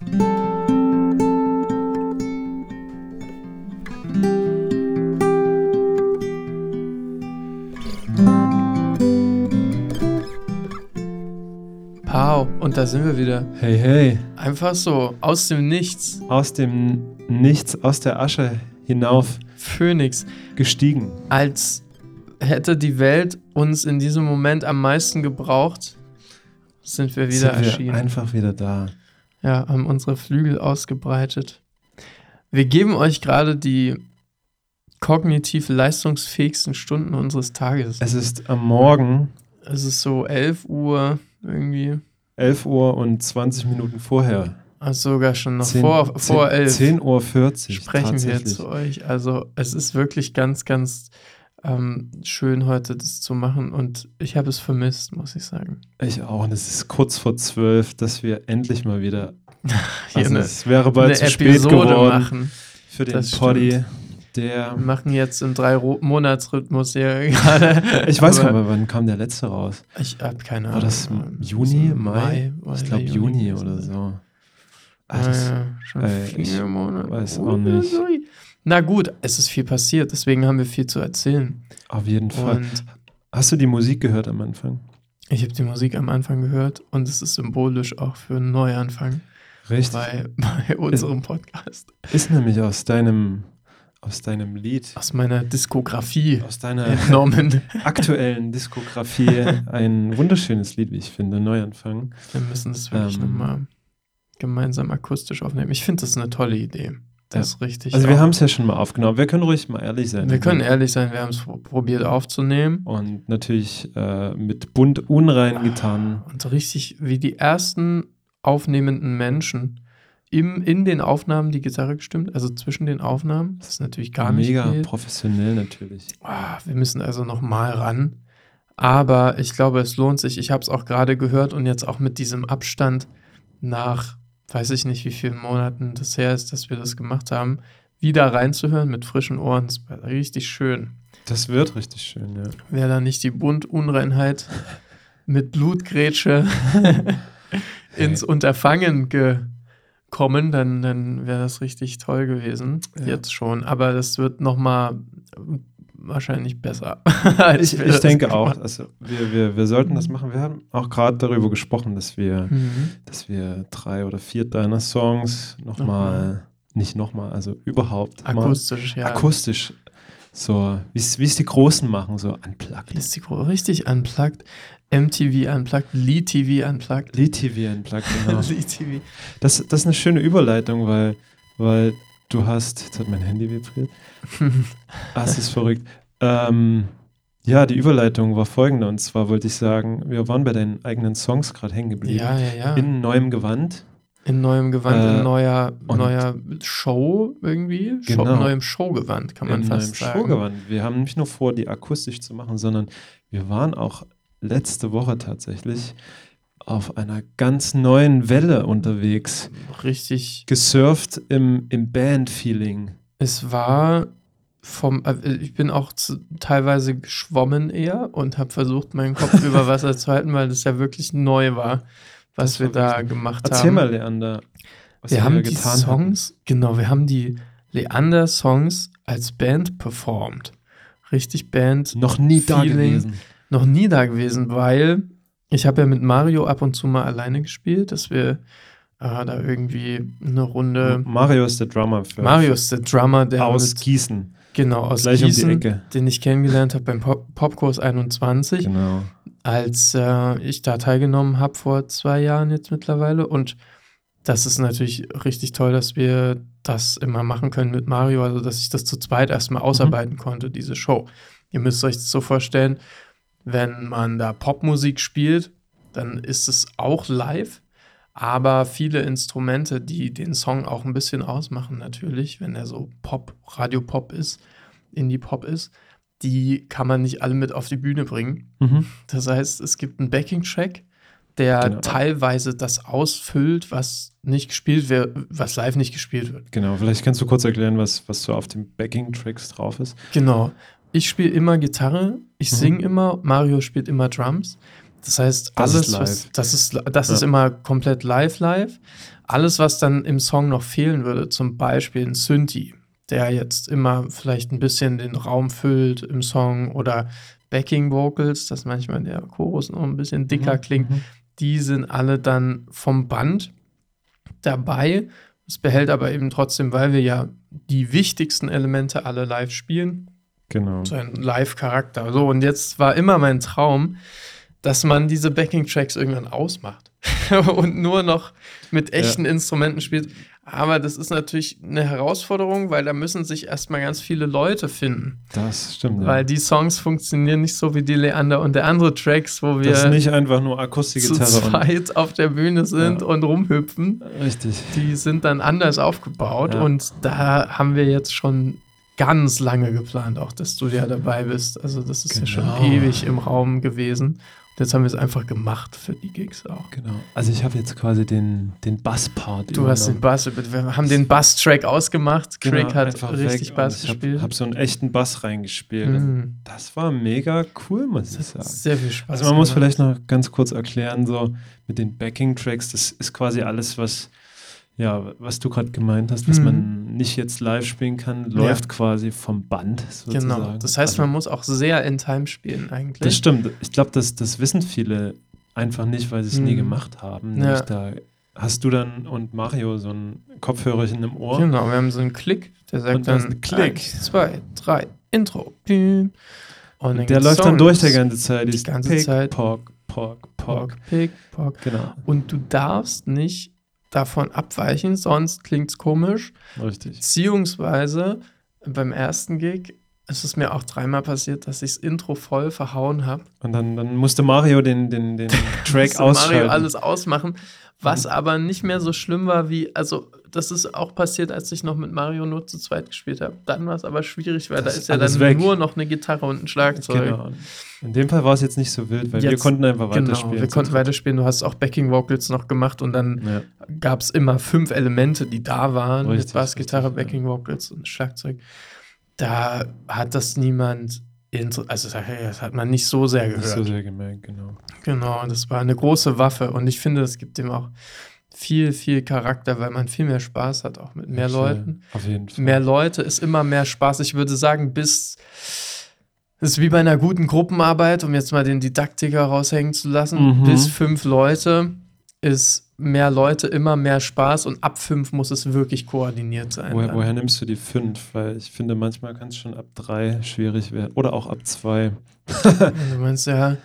Pau, und da sind wir wieder. Hey, hey. Einfach so, aus dem Nichts. Aus dem Nichts, aus der Asche hinauf Phoenix. gestiegen. Als hätte die Welt uns in diesem Moment am meisten gebraucht, sind wir wieder sind wir erschienen. einfach wieder da. Ja, haben unsere Flügel ausgebreitet. Wir geben euch gerade die kognitiv leistungsfähigsten Stunden unseres Tages. Es ist am Morgen Es ist so 11 Uhr irgendwie. 11 Uhr und 20 Minuten vorher. Also sogar schon noch 10 vor, vor 11 10 Uhr 40 sprechen wir zu euch. Also es ist wirklich ganz, ganz ähm, schön heute das zu machen und ich habe es vermisst, muss ich sagen. Ich auch. Und es ist kurz vor 12, dass wir endlich mal wieder. Also eine, es wäre bald zu spät Episode geworden machen. für den Das Poddy. Der. Wir machen jetzt im Drei-Monats-Rhythmus hier gerade. Ich weiß gar nicht wann kam der letzte raus? Ich habe keine Ahnung. War das Juni, so Mai? war Ich glaube Juni gewesen. oder so. Ah, das, ja, schon vier ich Monate. weiß auch nicht. Na gut, es ist viel passiert, deswegen haben wir viel zu erzählen. Auf jeden Fall. Und Hast du die Musik gehört am Anfang? ich habe die Musik am Anfang gehört und es ist symbolisch auch für einen Neuanfang Richtig. bei, bei unserem Podcast. Ist nämlich aus deinem, aus deinem Lied, Aus meiner Diskografie aus deiner entnommen. aktuellen Diskografie ein wunderschönes Lied, wie ich finde, Neuanfang. Wir müssen das wirklich Ähm. nochmal gemeinsam akustisch aufnehmen. Ich finde das eine tolle Idee. Das ist richtig. Also wir haben es ja schon mal aufgenommen. Wir können ruhig mal ehrlich sein. wir können ehrlich sein, wir haben es probiert aufzunehmen. Und natürlich äh, mit bunt unrein getan. Und so richtig wie die ersten aufnehmenden Menschen im, in den Aufnahmen die Gitarre gestimmt, also zwischen den Aufnahmen. Das ist natürlich gar nicht Mega professionell natürlich. Ah, wir müssen also noch mal ran. Aber ich glaube, es lohnt sich. Ich habe es auch gerade gehört und jetzt auch mit diesem Abstand nach, weiß ich nicht, wie vielen Monaten das her ist, dass wir das gemacht haben, wieder reinzuhören mit frischen Ohren. Das war richtig schön. Das wird richtig schön, ja. Wäre da nicht die Bundunreinheit mit Blutgrätsche ins Unterfangen gekommen, dann, dann wäre das richtig toll gewesen. Ja. Jetzt schon. Aber das wird noch mal wahrscheinlich besser. Ich, ich denke auch, also wir, wir, wir sollten das machen. Wir haben auch gerade darüber gesprochen, dass wir, Mhm. dass wir drei oder vier deiner Songs nochmal, nicht nochmal, also überhaupt mal Akustisch, ja. akustisch, so wie es wie es die Großen machen, so unplugged. Ist die Gro- richtig unplugged. MTV unplugged, Lee TV unplugged. Lee TV unplugged, genau. Lee TV. Das, das ist eine schöne Überleitung, weil, weil du hast, jetzt hat mein Handy vibriert, ah, es ist verrückt. Ähm, ja, die Überleitung war folgende, und zwar wollte ich sagen, wir waren bei deinen eigenen Songs gerade hängen geblieben. ja, ja, ja. In neuem Gewand. In neuem Gewand, Äh, in neuer, neuer Show irgendwie. Show, Genau. neuem Showgewand, kann man in fast neuem sagen. Showgewand. Wir haben nicht nur vor, die akustisch zu machen, sondern wir waren auch letzte Woche tatsächlich auf einer ganz neuen Welle unterwegs. Richtig. Gesurft im, im Band-Feeling. Es war vom, äh, ich bin auch zu, teilweise geschwommen eher und habe versucht, meinen Kopf über Wasser zu halten, weil das ja wirklich neu war, was Das wir da gemacht Erzähl haben. mal, Leander, was wir haben da die getan Songs, genau, wir haben die Leander-Songs als Band performt. Richtig Band, hatten. Noch nie da Feeling. gewesen. noch nie da gewesen, weil ich habe ja mit Mario ab und zu mal alleine gespielt, dass wir äh, da irgendwie eine Runde. Mario ist der Drummer für Mario ist der Drummer, der aus mit, Gießen. genau aus Gleich Gießen, um die Ecke. den ich kennengelernt habe beim Pop Popkurs 21, Genau. als äh, ich da teilgenommen habe vor zwei Jahren jetzt mittlerweile. Und das ist natürlich richtig toll, dass wir das immer machen können mit Mario, also dass ich das zu zweit erstmal ausarbeiten konnte, diese Show. Ihr müsst euch das so vorstellen, wenn man da Popmusik spielt, dann ist es auch live, aber viele Instrumente, die den Song auch ein bisschen ausmachen, natürlich, wenn er so Pop, Radio-Pop ist, Indie-Pop ist, die kann man nicht alle mit auf die Bühne bringen. Mhm. Das heißt, es gibt einen Backing-Track, der Genau. teilweise das ausfüllt, was nicht gespielt wird, was live nicht gespielt wird. Genau, vielleicht kannst du kurz erklären, was, was so auf den Backing-Tracks drauf ist. Genau. Ich spiele immer Gitarre, ich Mhm. singe immer, Mario spielt immer Drums. Das heißt, Das alles, ist was, das ist, das Ja. ist immer komplett live, live. Alles, was dann im Song noch fehlen würde, zum Beispiel ein Synthi, der jetzt immer vielleicht ein bisschen den Raum füllt im Song oder Backing Vocals, dass manchmal der Chorus noch ein bisschen dicker Mhm, klingt, mhm. die sind alle dann vom Band dabei. Es behält aber eben trotzdem, weil wir ja die wichtigsten Elemente alle live spielen, Genau. so einen Live-Charakter. So, und jetzt war immer mein Traum, dass man diese Backing-Tracks irgendwann ausmacht und nur noch mit echten Instrumenten spielt. Aber das ist natürlich eine Herausforderung, weil da müssen sich erstmal ganz viele Leute finden. Das stimmt. Weil die Songs funktionieren nicht so wie die Leander und der andere Tracks, wo wir das ist nicht einfach nur zu Akustikgitarre und zweit auf der Bühne sind Ja. und rumhüpfen. richtig. Die sind dann anders aufgebaut Ja. und da haben wir jetzt schon ganz lange geplant, auch dass du ja dabei bist. Also das ist ja schon Genau. ewig im Raum gewesen. Und jetzt haben wir es einfach gemacht für die Gigs auch. Genau. Also ich habe jetzt quasi den, den Basspart. Du hast den Bass, wir haben den Bass-Track ausgemacht. Craig Genau, hat richtig Bass und ich gespielt. habe hab so einen echten Bass reingespielt. Mhm. Das war mega cool, muss ich sagen. sehr viel Spaß Also man muss vielleicht noch ganz kurz erklären, so mit den Backing-Tracks, das ist quasi alles, was, ja, was du gerade gemeint hast, was Mhm. man nicht jetzt live spielen kann, läuft quasi vom Band sozusagen. Genau. Das heißt, Also, man muss auch sehr in Time spielen eigentlich. Das stimmt. Ich glaube, das, das wissen viele einfach nicht, weil sie es nie Mhm. gemacht haben. Ja. Da hast du dann und Mario so ein Kopfhörerchen im Ohr. Genau, wir haben so einen Klick, der sagt Und dann ein Klick. eins, zwei, drei, Intro. Und dann Der läuft dann Songs. durch die ganze Zeit. Die ganze Pick, Zeit. Pock, Pock, Pock. Pock, Pick, Pock. Genau, Und du darfst nicht davon abweichen, sonst klingt's komisch. richtig. Beziehungsweise beim ersten Gig ist es mir auch dreimal passiert, dass ich das Intro voll verhauen habe. Und dann, dann musste Mario den, den, den Track Musste ausschalten. Mario alles ausmachen, was Mhm. aber nicht mehr so schlimm war wie, also das ist auch passiert, als ich noch mit Mario nur zu zweit gespielt habe. Dann war es aber schwierig, weil Das da ist ja dann weg. nur noch eine Gitarre und ein Schlagzeug. Genau. In dem Fall war es jetzt nicht so wild, weil wir Jetzt- konnten einfach Genau, weiterspielen. wir konnten weiterspielen. Du hast auch Backing Vocals noch gemacht und dann Ja. gab es immer fünf Elemente, die da waren. Richtig, mit Bass, Gitarre, richtig, ja. Backing Vocals und Schlagzeug. Da hat das niemand, also das hat man nicht so sehr Nicht gehört. so sehr gemerkt, genau. Genau, das war eine große Waffe und ich finde, das gibt dem auch viel, viel Charakter, weil man viel mehr Spaß hat, auch mit mehr Echt, Leuten. Auf jeden Fall. Mehr Leute ist immer mehr Spaß. Ich würde sagen, bis das ist wie bei einer guten Gruppenarbeit, um jetzt mal den Didaktiker raushängen zu lassen, Mhm. bis fünf Leute ist mehr Leute immer mehr Spaß und ab fünf muss es wirklich koordiniert sein. Woher, woher nimmst du die fünf? Weil ich finde, manchmal kann es schon ab drei schwierig werden. Oder auch ab zwei. Du meinst ja,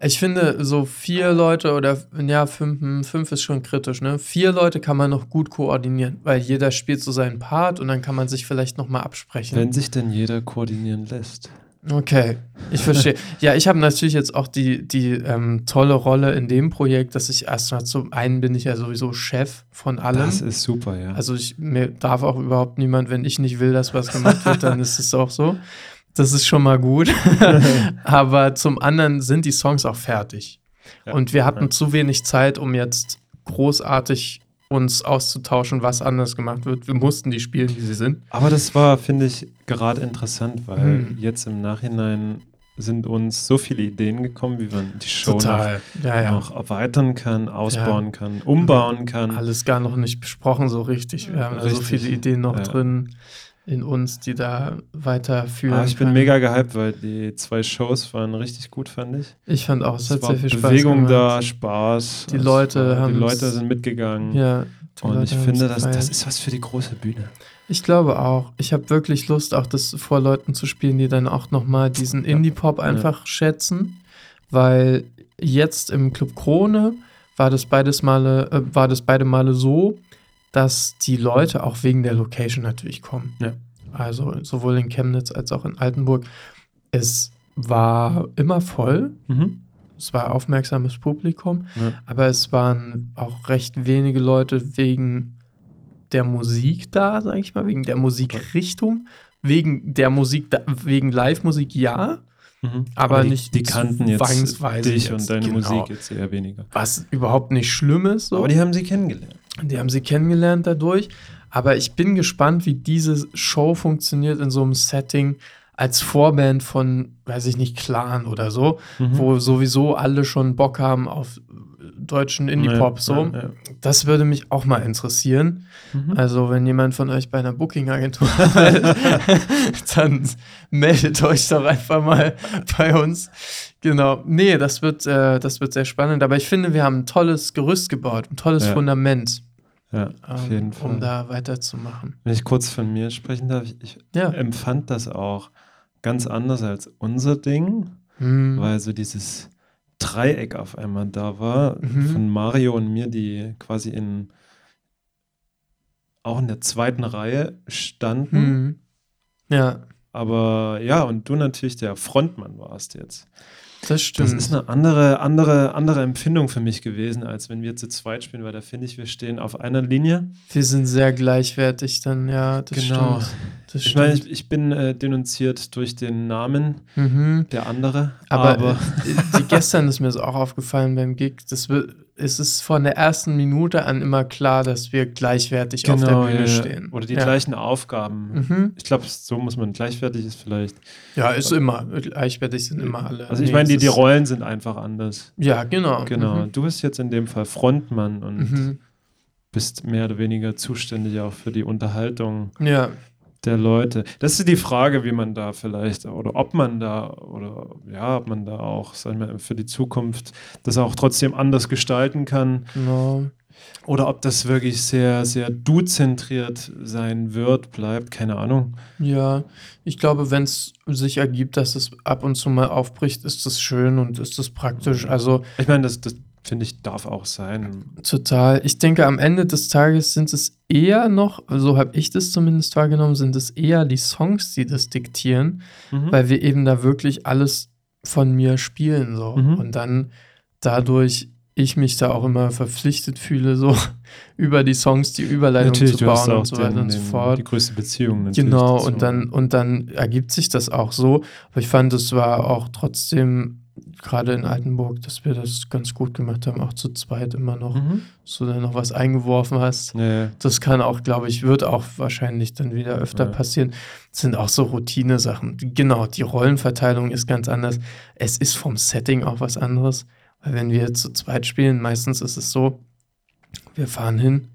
ich finde so vier Leute oder ja, fünf, hm, fünf ist schon kritisch, ne? Vier Leute kann man noch gut koordinieren, weil jeder spielt so seinen Part und dann kann man sich vielleicht nochmal absprechen. Wenn sich denn jeder koordinieren lässt. Okay, ich verstehe. ja, ich habe natürlich jetzt auch die, die ähm, tolle Rolle in dem Projekt, dass ich erstmal zum einen bin ich ja sowieso Chef von allem. Das ist super, ja. Also ich, mir darf auch überhaupt niemand, wenn ich nicht will, dass was gemacht wird, dann ist es auch so. Das ist schon mal gut. Aber zum anderen sind die Songs auch fertig. Ja. Und wir hatten Ja. zu wenig Zeit, um jetzt großartig uns auszutauschen, was anders gemacht wird. Wir mussten die spielen, wie sie sind. Aber das war, finde ich, gerade interessant, weil Hm. jetzt im Nachhinein sind uns so viele Ideen gekommen, wie man die Show Ja, noch, ja. noch erweitern kann, ausbauen kann, umbauen kann. Alles gar noch nicht besprochen so richtig. Wir haben da so Richtig. viele Ideen noch Ja. drin in uns, die da weiterführen. Ah, ich bin können. mega gehypt, weil die zwei Shows waren richtig gut, fand ich. Ich fand auch, es Es hat war sehr viel Spaß Bewegung gemacht. da, Spaß. Die Leute war, Die Leute sind mitgegangen. Ja. Und Leute ich finde, das, das ist was für die große Bühne. Ich glaube auch. Ich habe wirklich Lust, auch das vor Leuten zu spielen, die dann auch nochmal diesen Indie-Pop einfach schätzen. Weil jetzt im Club Krone war das beides Male, äh, war das beide Male so, dass die Leute auch wegen der Location natürlich kommen. Ja. Also sowohl in Chemnitz als auch in Altenburg. Es war immer voll. Es war aufmerksames Publikum. Ja. Aber es waren auch recht wenige Leute wegen der Musik da, sag ich mal, wegen der Musikrichtung, wegen der Musik, da, wegen Live-Musik ja, Mhm. Aber die, nicht Die kannten jetzt zwangsweise dich jetzt, und deine genau. Musik jetzt eher weniger. was überhaupt nicht schlimm ist. So. Aber die haben sie kennengelernt. Die haben sie kennengelernt dadurch. Aber ich bin gespannt, wie diese Show funktioniert in so einem Setting, als Vorband von, weiß ich nicht, Clan oder so, Mhm. wo sowieso alle schon Bock haben auf deutschen Indie-Pop. Ja, so. ja, ja. Das würde mich auch mal interessieren. Mhm. Also, wenn jemand von euch bei einer Booking-Agentur arbeitet, dann meldet euch doch einfach mal bei uns. Genau. Nee, das wird, äh, das wird sehr spannend. Aber ich finde, wir haben ein tolles Gerüst gebaut, ein tolles Ja. Fundament, ja, auf ähm, jeden Fall. um da weiterzumachen. Wenn ich kurz von mir sprechen darf, ich, empfand das auch ganz anders als unser Ding, Hm. weil so dieses Dreieck auf einmal da war Mhm. von Mario und mir, die quasi in auch in der zweiten Reihe standen. Hm. Ja, Aber ja, und du natürlich der Frontmann warst jetzt. das stimmt. Das ist eine andere, andere, andere Empfindung für mich gewesen, als wenn wir zu zweit spielen, weil da finde ich, wir stehen auf einer Linie. wir sind sehr gleichwertig dann, ja, das Genau. stimmt. Das Ich meine, ich, ich bin äh, denunziert durch den Namen mhm. der andere, Aber, aber, äh, die, gestern ist mir das auch aufgefallen beim Gig. Das wird, es ist von der ersten Minute an immer klar, dass wir gleichwertig auf der Genau, Bühne ja, stehen. oder die ja. gleichen Aufgaben. Mhm. Ich glaube, so muss man gleichwertig ist vielleicht. Ja, ist immer. Gleichwertig sind immer alle. Also ich Nee, meine, die, die Rollen sind einfach anders. Ja, genau. Genau. Mhm. Du bist jetzt in dem Fall Frontmann und Mhm. bist mehr oder weniger zuständig auch für die Unterhaltung Ja, der Leute. Das ist die Frage, wie man da vielleicht oder ob man da oder ja, ob man da auch sagen wir, für die Zukunft das auch trotzdem anders gestalten kann genau. oder ob das wirklich sehr, sehr du-zentriert sein wird, bleibt, keine Ahnung. Ja, ich glaube, wenn es sich ergibt, dass es ab und zu mal aufbricht, ist das schön und ist das praktisch. Also Ich meine, das, das finde ich darf auch sein. total. Ich denke, am Ende des Tages sind es eher noch, so habe ich das zumindest wahrgenommen, sind es eher die Songs, die das diktieren. Mhm. weil wir eben da wirklich alles von mir spielen so Mhm. und dann dadurch ich mich da auch immer verpflichtet fühle so über die Songs die Überleitung Natürlich, zu bauen und so weiter den, und so fort die größte Beziehung natürlich. genau dazu. und dann und dann ergibt sich das auch so aber ich fand es war auch trotzdem gerade in Altenburg dass wir das ganz gut gemacht haben auch zu zweit immer noch Mhm. dass du da noch was eingeworfen hast ja. das kann auch, glaube ich, wird auch wahrscheinlich dann wieder öfter Ja. passieren. Das sind auch so Routine-Sachen. Genau, die Rollenverteilung ist ganz anders. Es ist vom Setting auch was anderes. Weil wenn wir zu zweit spielen, meistens ist es so, wir fahren hin,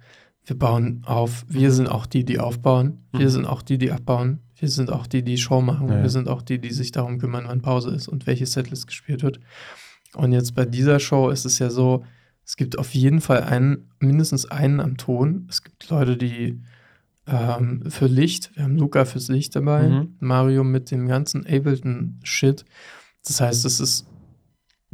wir bauen auf, wir sind auch die, die aufbauen, wir Mhm. sind auch die, die abbauen, wir sind auch die, die Show machen, Ja, wir sind auch die, die sich darum kümmern, wann Pause ist und welche Setlist gespielt wird. Und jetzt bei dieser Show ist es ja so, es gibt auf jeden Fall einen, mindestens einen am Ton. Es gibt Leute, die ähm, für Licht, wir haben Luca fürs Licht dabei, Mhm. Mario mit dem ganzen Ableton-Shit. Das heißt, es ist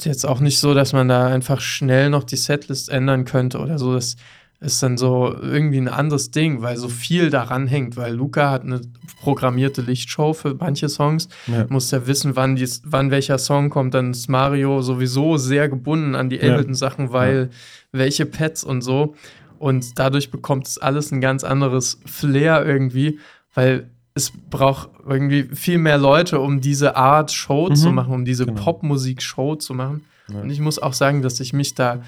jetzt auch nicht so, dass man da einfach schnell noch die Setlist ändern könnte oder so. Das ist dann so irgendwie ein anderes Ding, weil so viel daran hängt, weil Luca hat eine programmierte Lichtshow für manche Songs Ja. muss ja wissen, wann, dies, wann welcher Song kommt. Dann ist Mario sowieso sehr gebunden an die Ja. Ableton-Sachen, weil welche Pads und so. Und dadurch bekommt es alles ein ganz anderes Flair irgendwie, weil es braucht irgendwie viel mehr Leute, um diese Art Show Mhm. zu machen, um diese Genau. Popmusik-Show zu machen. Ja. Und ich muss auch sagen, dass ich mich da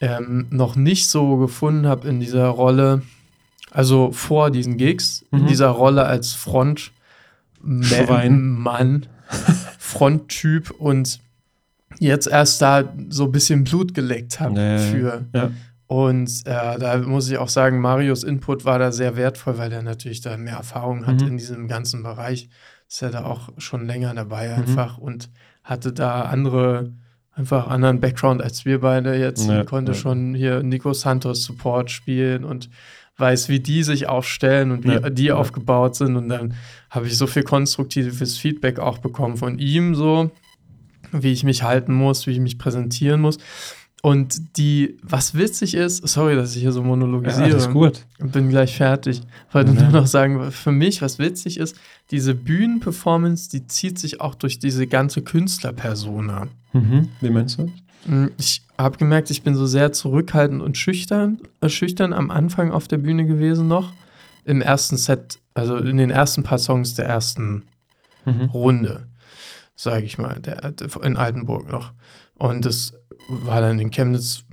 ähm, noch nicht so gefunden habe in dieser Rolle, also vor diesen Gigs, in Mhm. dieser Rolle als Front. Mann, Fronttyp und jetzt erst da so ein bisschen Blut geleckt habe ja. für. Ja. Und äh, da muss ich auch sagen, Marios Input war da sehr wertvoll, weil er natürlich da mehr Erfahrung hat Mhm. in diesem ganzen Bereich. Ist ja da auch schon länger dabei Mhm. einfach und hatte da andere, einfach anderen Background als wir beide jetzt. Ja, konnte ja. schon hier Nico Santos Support spielen und weiß, wie die sich aufstellen und wie Ja, die aufgebaut sind. Und dann habe ich so viel konstruktives Feedback auch bekommen von ihm, so wie ich mich halten muss, wie ich mich präsentieren muss. Und die, was witzig ist, sorry, dass ich hier so Ja, monologisiere. alles gut. Und bin gleich fertig. Wollte Ja. nur noch sagen, für mich, was witzig ist, diese Bühnenperformance, die zieht sich auch durch diese ganze Künstlerpersona. Mhm. Wie meinst du? Mm, Ich habe gemerkt, ich bin so sehr zurückhaltend und schüchtern, äh, schüchtern am Anfang auf der Bühne gewesen noch. Im ersten Set, also in den ersten paar Songs der ersten Mhm. Runde, sage ich mal, der, in Altenburg noch. Und das war dann in Chemnitz,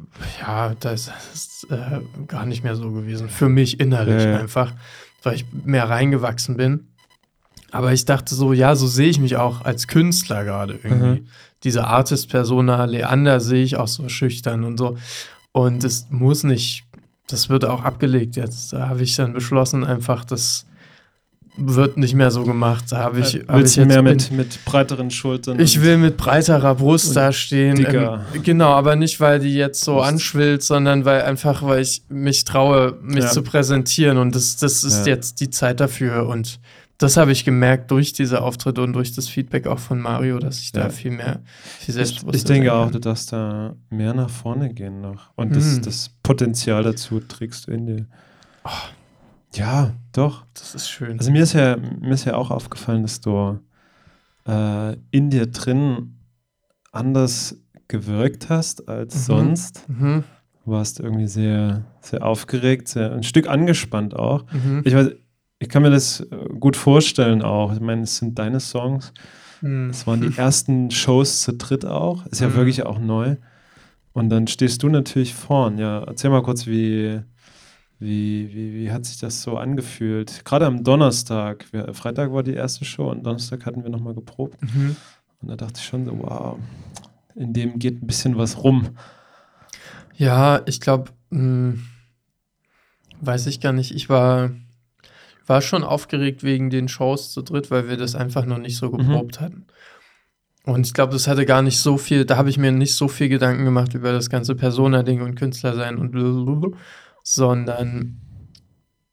ja, das ist äh, gar nicht mehr so gewesen. Für mich innerlich Ja, ja. einfach, weil ich mehr reingewachsen bin. Aber ich dachte so, ja, so sehe ich mich auch als Künstler gerade irgendwie. Mhm. Diese Artist-Persona, Leander sehe ich auch so schüchtern und so. Und es muss nicht, das wird auch abgelegt jetzt. Da habe ich dann beschlossen, einfach, das wird nicht mehr so gemacht. Da habe ich, Äh, hab Willst ich mehr mit, mit breiteren Schultern? Ich will mit breiterer Brust Und da stehen. dicker. Ähm, genau, aber nicht, weil die jetzt so anschwillt, sondern weil einfach, weil ich mich traue, mich Ja. zu präsentieren. Und das, das ist Ja. jetzt die Zeit dafür. Und das habe ich gemerkt durch diese Auftritte und durch das Feedback auch von Mario, dass ich Ja. da viel mehr, viel Ich, selbstbewusster ich denke auch, du darfst da mehr nach vorne gehen noch. Und das, Mhm. das Potenzial dazu trägst du in dir. Oh. Ja, doch. Das ist schön. Also mir ist ja, mir ist ja auch aufgefallen, dass du äh, in dir drin anders gewirkt hast als Mhm. sonst. mhm, Du warst irgendwie sehr, sehr aufgeregt, sehr, ein Stück angespannt auch. mhm, Ich weiß, ich kann mir das äh, gut vorstellen auch. Ich meine, es sind deine Songs. mhm. Es waren die ersten Shows zu dritt auch. Ist ja Mhm. wirklich auch neu. Und dann stehst du natürlich vorn. Ja, erzähl mal kurz, wie, wie, wie, wie hat sich das so angefühlt? Gerade am Donnerstag. Wir, Freitag war die erste Show und Donnerstag hatten wir nochmal geprobt. Mhm. Und da dachte ich schon so, wow, in dem geht ein bisschen was rum. Ja, ich glaube, weiß ich gar nicht. Ich war, war schon aufgeregt wegen den Shows zu dritt, weil wir das einfach noch nicht so Mhm. geprobt hatten. Und ich glaube, das hatte gar nicht so viel, da habe ich mir nicht so viel Gedanken gemacht über das ganze Persona-Ding und Künstler sein und blablabla, sondern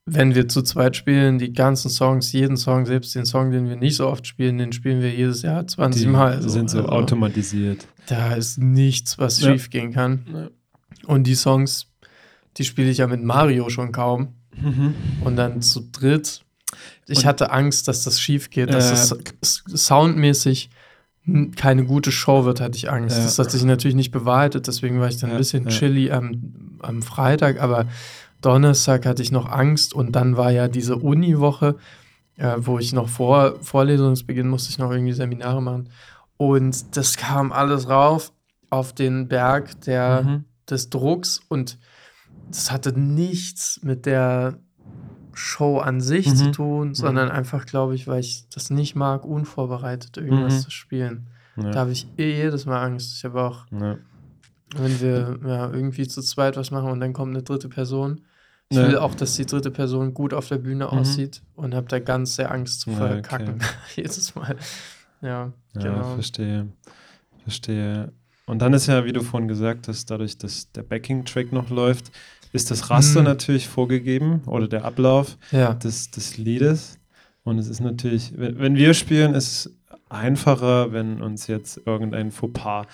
wenn wir zu zweit spielen, die ganzen Songs, jeden Song, selbst den Song, den wir nicht so oft spielen, den spielen wir jedes Jahr 20 Die Mal. sind so Also, automatisiert. Da ist nichts, was Ja. schief gehen kann. Und die Songs, die spiele ich ja mit Mario schon kaum. Mhm. Und dann zu dritt. Ich Und- hatte Angst, dass das schief geht, dass Äh, das soundmäßig keine gute Show wird, hatte ich Angst. Ja. Das hat sich natürlich nicht bewahrheitet, deswegen war ich dann Ja, ein bisschen ja. chilly am, am Freitag, aber Donnerstag hatte ich noch Angst und dann war ja diese Uni-Woche, äh, wo ich noch vor Vorlesungsbeginn musste ich noch irgendwie Seminare machen. Und das kam alles rauf auf den Berg der Mhm. des Drucks und das hatte nichts mit der Show an sich Mhm. zu tun, sondern einfach, glaube ich, weil ich das nicht mag, unvorbereitet irgendwas Mhm. zu spielen. Ja. Da habe ich eh jedes Mal Angst. Ich habe auch, Ja. wenn wir ja, irgendwie zu zweit was machen und dann kommt eine dritte Person. Ich will auch, dass die dritte Person gut auf der Bühne Mhm. aussieht und habe da ganz sehr Angst zu verkacken. okay. jedes Mal. Ja, Ja, genau. verstehe. Verstehe. Und dann ist ja, wie du vorhin gesagt hast, dadurch, dass der Backing-Track noch läuft, ist das Raster Mhm. natürlich vorgegeben oder der Ablauf Ja, des, des Liedes. Und es ist natürlich, wenn, wenn wir spielen, ist es einfacher, wenn uns jetzt irgendein Fauxpas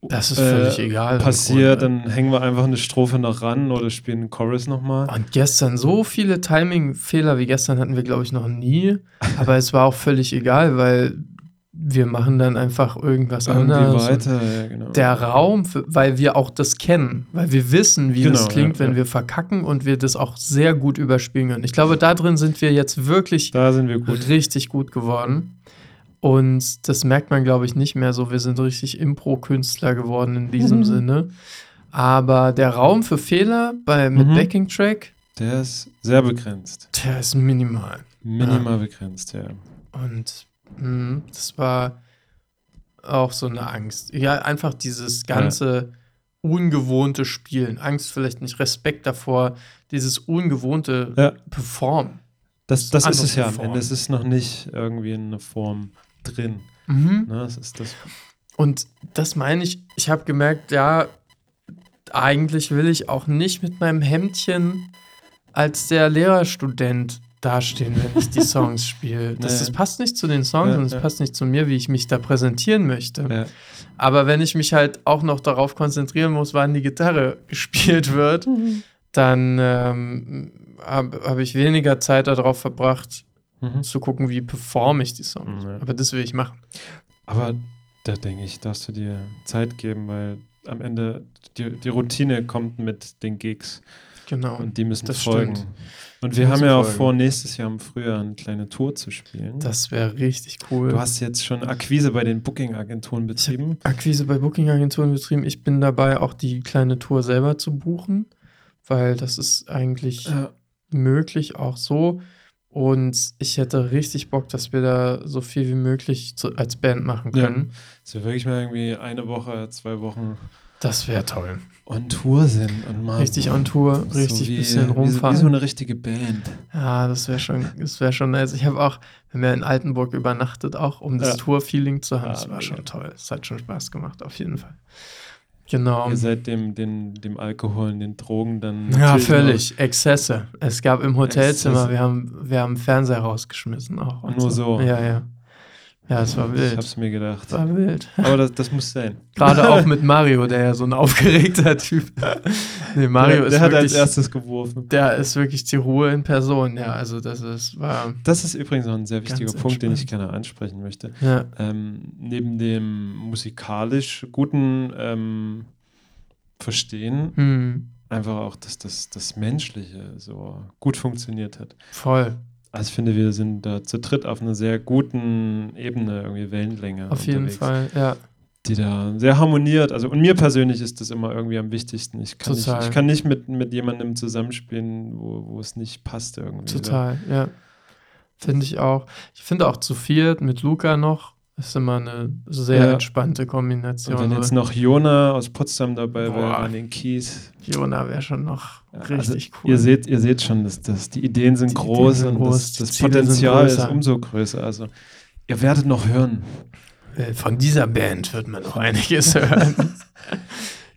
das ist äh, völlig egal. im passiert, Grunde. dann hängen wir einfach eine Strophe noch ran oder spielen einen Chorus nochmal. Und gestern so viele Timing-Fehler wie gestern hatten wir, glaube ich, noch nie. Aber es war auch völlig egal, weil wir machen dann einfach irgendwas Irgendwie anderes. Weiter, ja, genau. Der Raum, für, weil wir auch das kennen, weil wir wissen, wie das Genau, klingt, ja, wenn ja. wir verkacken und wir das auch sehr gut überspielen können. Ich glaube, da drin sind wir jetzt wirklich da sind wir gut. richtig gut geworden. Und das merkt man, glaube ich, nicht mehr so. Wir sind richtig Impro-Künstler geworden in diesem Mhm. Sinne. Aber der Raum für Fehler bei, mit Mhm. Backing-Track, Der ist sehr begrenzt. der ist minimal. Minimal begrenzt, ja. Und das war auch so eine Angst. Ja, einfach dieses ganze ungewohnte Spielen. Angst vielleicht nicht, Respekt davor, dieses ungewohnte Ja. Performen. Das, das ist es ja am. Ende. Es ist noch nicht irgendwie in einer Form drin. Mhm. Ne? Das ist das. Und das meine ich, ich habe gemerkt, ja, eigentlich will ich auch nicht mit meinem Hemdchen als der Lehrerstudent dastehen, wenn ich die Songs spiele. Das, Nee. das passt nicht zu den Songs Ja, und es ja. passt nicht zu mir, wie ich mich da präsentieren möchte. Ja. Aber wenn ich mich halt auch noch darauf konzentrieren muss, wann die Gitarre gespielt wird, dann ähm, habe hab ich weniger Zeit darauf verbracht, Mhm. zu gucken, wie performe ich die Songs. Ja. Aber das will ich machen. Aber da denke ich, darfst du dir Zeit geben, weil am Ende die, die Routine kommt mit den Gigs Genau. und die müssen das folgen. stimmt. Und wir haben ja auch vor, nächstes Jahr im Frühjahr eine kleine Tour zu spielen. Das wäre richtig cool. du hast jetzt schon Akquise bei den Booking-Agenturen betrieben. Akquise bei Booking-Agenturen betrieben. Ich bin dabei, auch die kleine Tour selber zu buchen, weil das ist eigentlich Ja. möglich, auch so. Und ich hätte richtig Bock, dass wir da so viel wie möglich zu, als Band machen Ja. können. Dass wir wirklich mal irgendwie eine Woche, zwei Wochen Das wäre toll. on Tour sind und mal Richtig on Tour, so richtig wie, bisschen wie, so- rumfahren. wie so eine richtige Band. Ja, das wäre schon, das wäre schon nice. Ich habe auch, wir haben ja in Altenburg übernachtet, auch um das Ja. Tour-Feeling zu haben. Ah, das war schon toll. Es hat schon Spaß gemacht, auf jeden Fall. Genau. Ihr seid dem, dem, dem Alkohol und den Drogen dann. Ja, völlig. Exzesse. Es gab im Hotelzimmer, Exzesse. wir haben, wir haben Fernseher rausgeschmissen auch. und Nur so. Ja, ja. Ja, es war noch- Ich wild. hab's mir gedacht. War wild. Aber das, das muss sein. Gerade auch mit Mario, der ja so ein aufgeregter Typ. Nee, Mario der, ist der hat als wirklich, erstes geworfen. der ist wirklich die Ruhe in Person. Ja, also das ist, war, Das ist übrigens noch ein sehr wichtiger Punkt, den ich gerne ansprechen möchte. ja, Ähm, neben dem musikalisch guten ähm, Verstehen, hm, einfach auch, dass das, das Menschliche so gut funktioniert hat. voll. Also ich finde, wir sind da zu dritt auf einer sehr guten Ebene, irgendwie Wellenlänge. Auf jeden Fall, ja. Die da sehr harmoniert. Also und mir persönlich ist das immer irgendwie am wichtigsten. Ich kann, nicht, Total. ich kann nicht mit, mit jemandem zusammenspielen, wo, wo es nicht passt irgendwie. Total, ja. Finde ich auch. Ich finde auch zu viert mit Luca noch ist immer eine sehr Ja. entspannte Und Kombination. wenn jetzt noch Jona aus Potsdam dabei wäre an den Keys. Jona wäre schon noch Ja, richtig also cool. Ihr seht, ihr seht schon, dass, dass die Ideen sind Die groß Ideen sind und groß, das, das Potenzial ist umso größer. Also ihr werdet noch hören. Äh, Von dieser Band wird man noch einiges hören.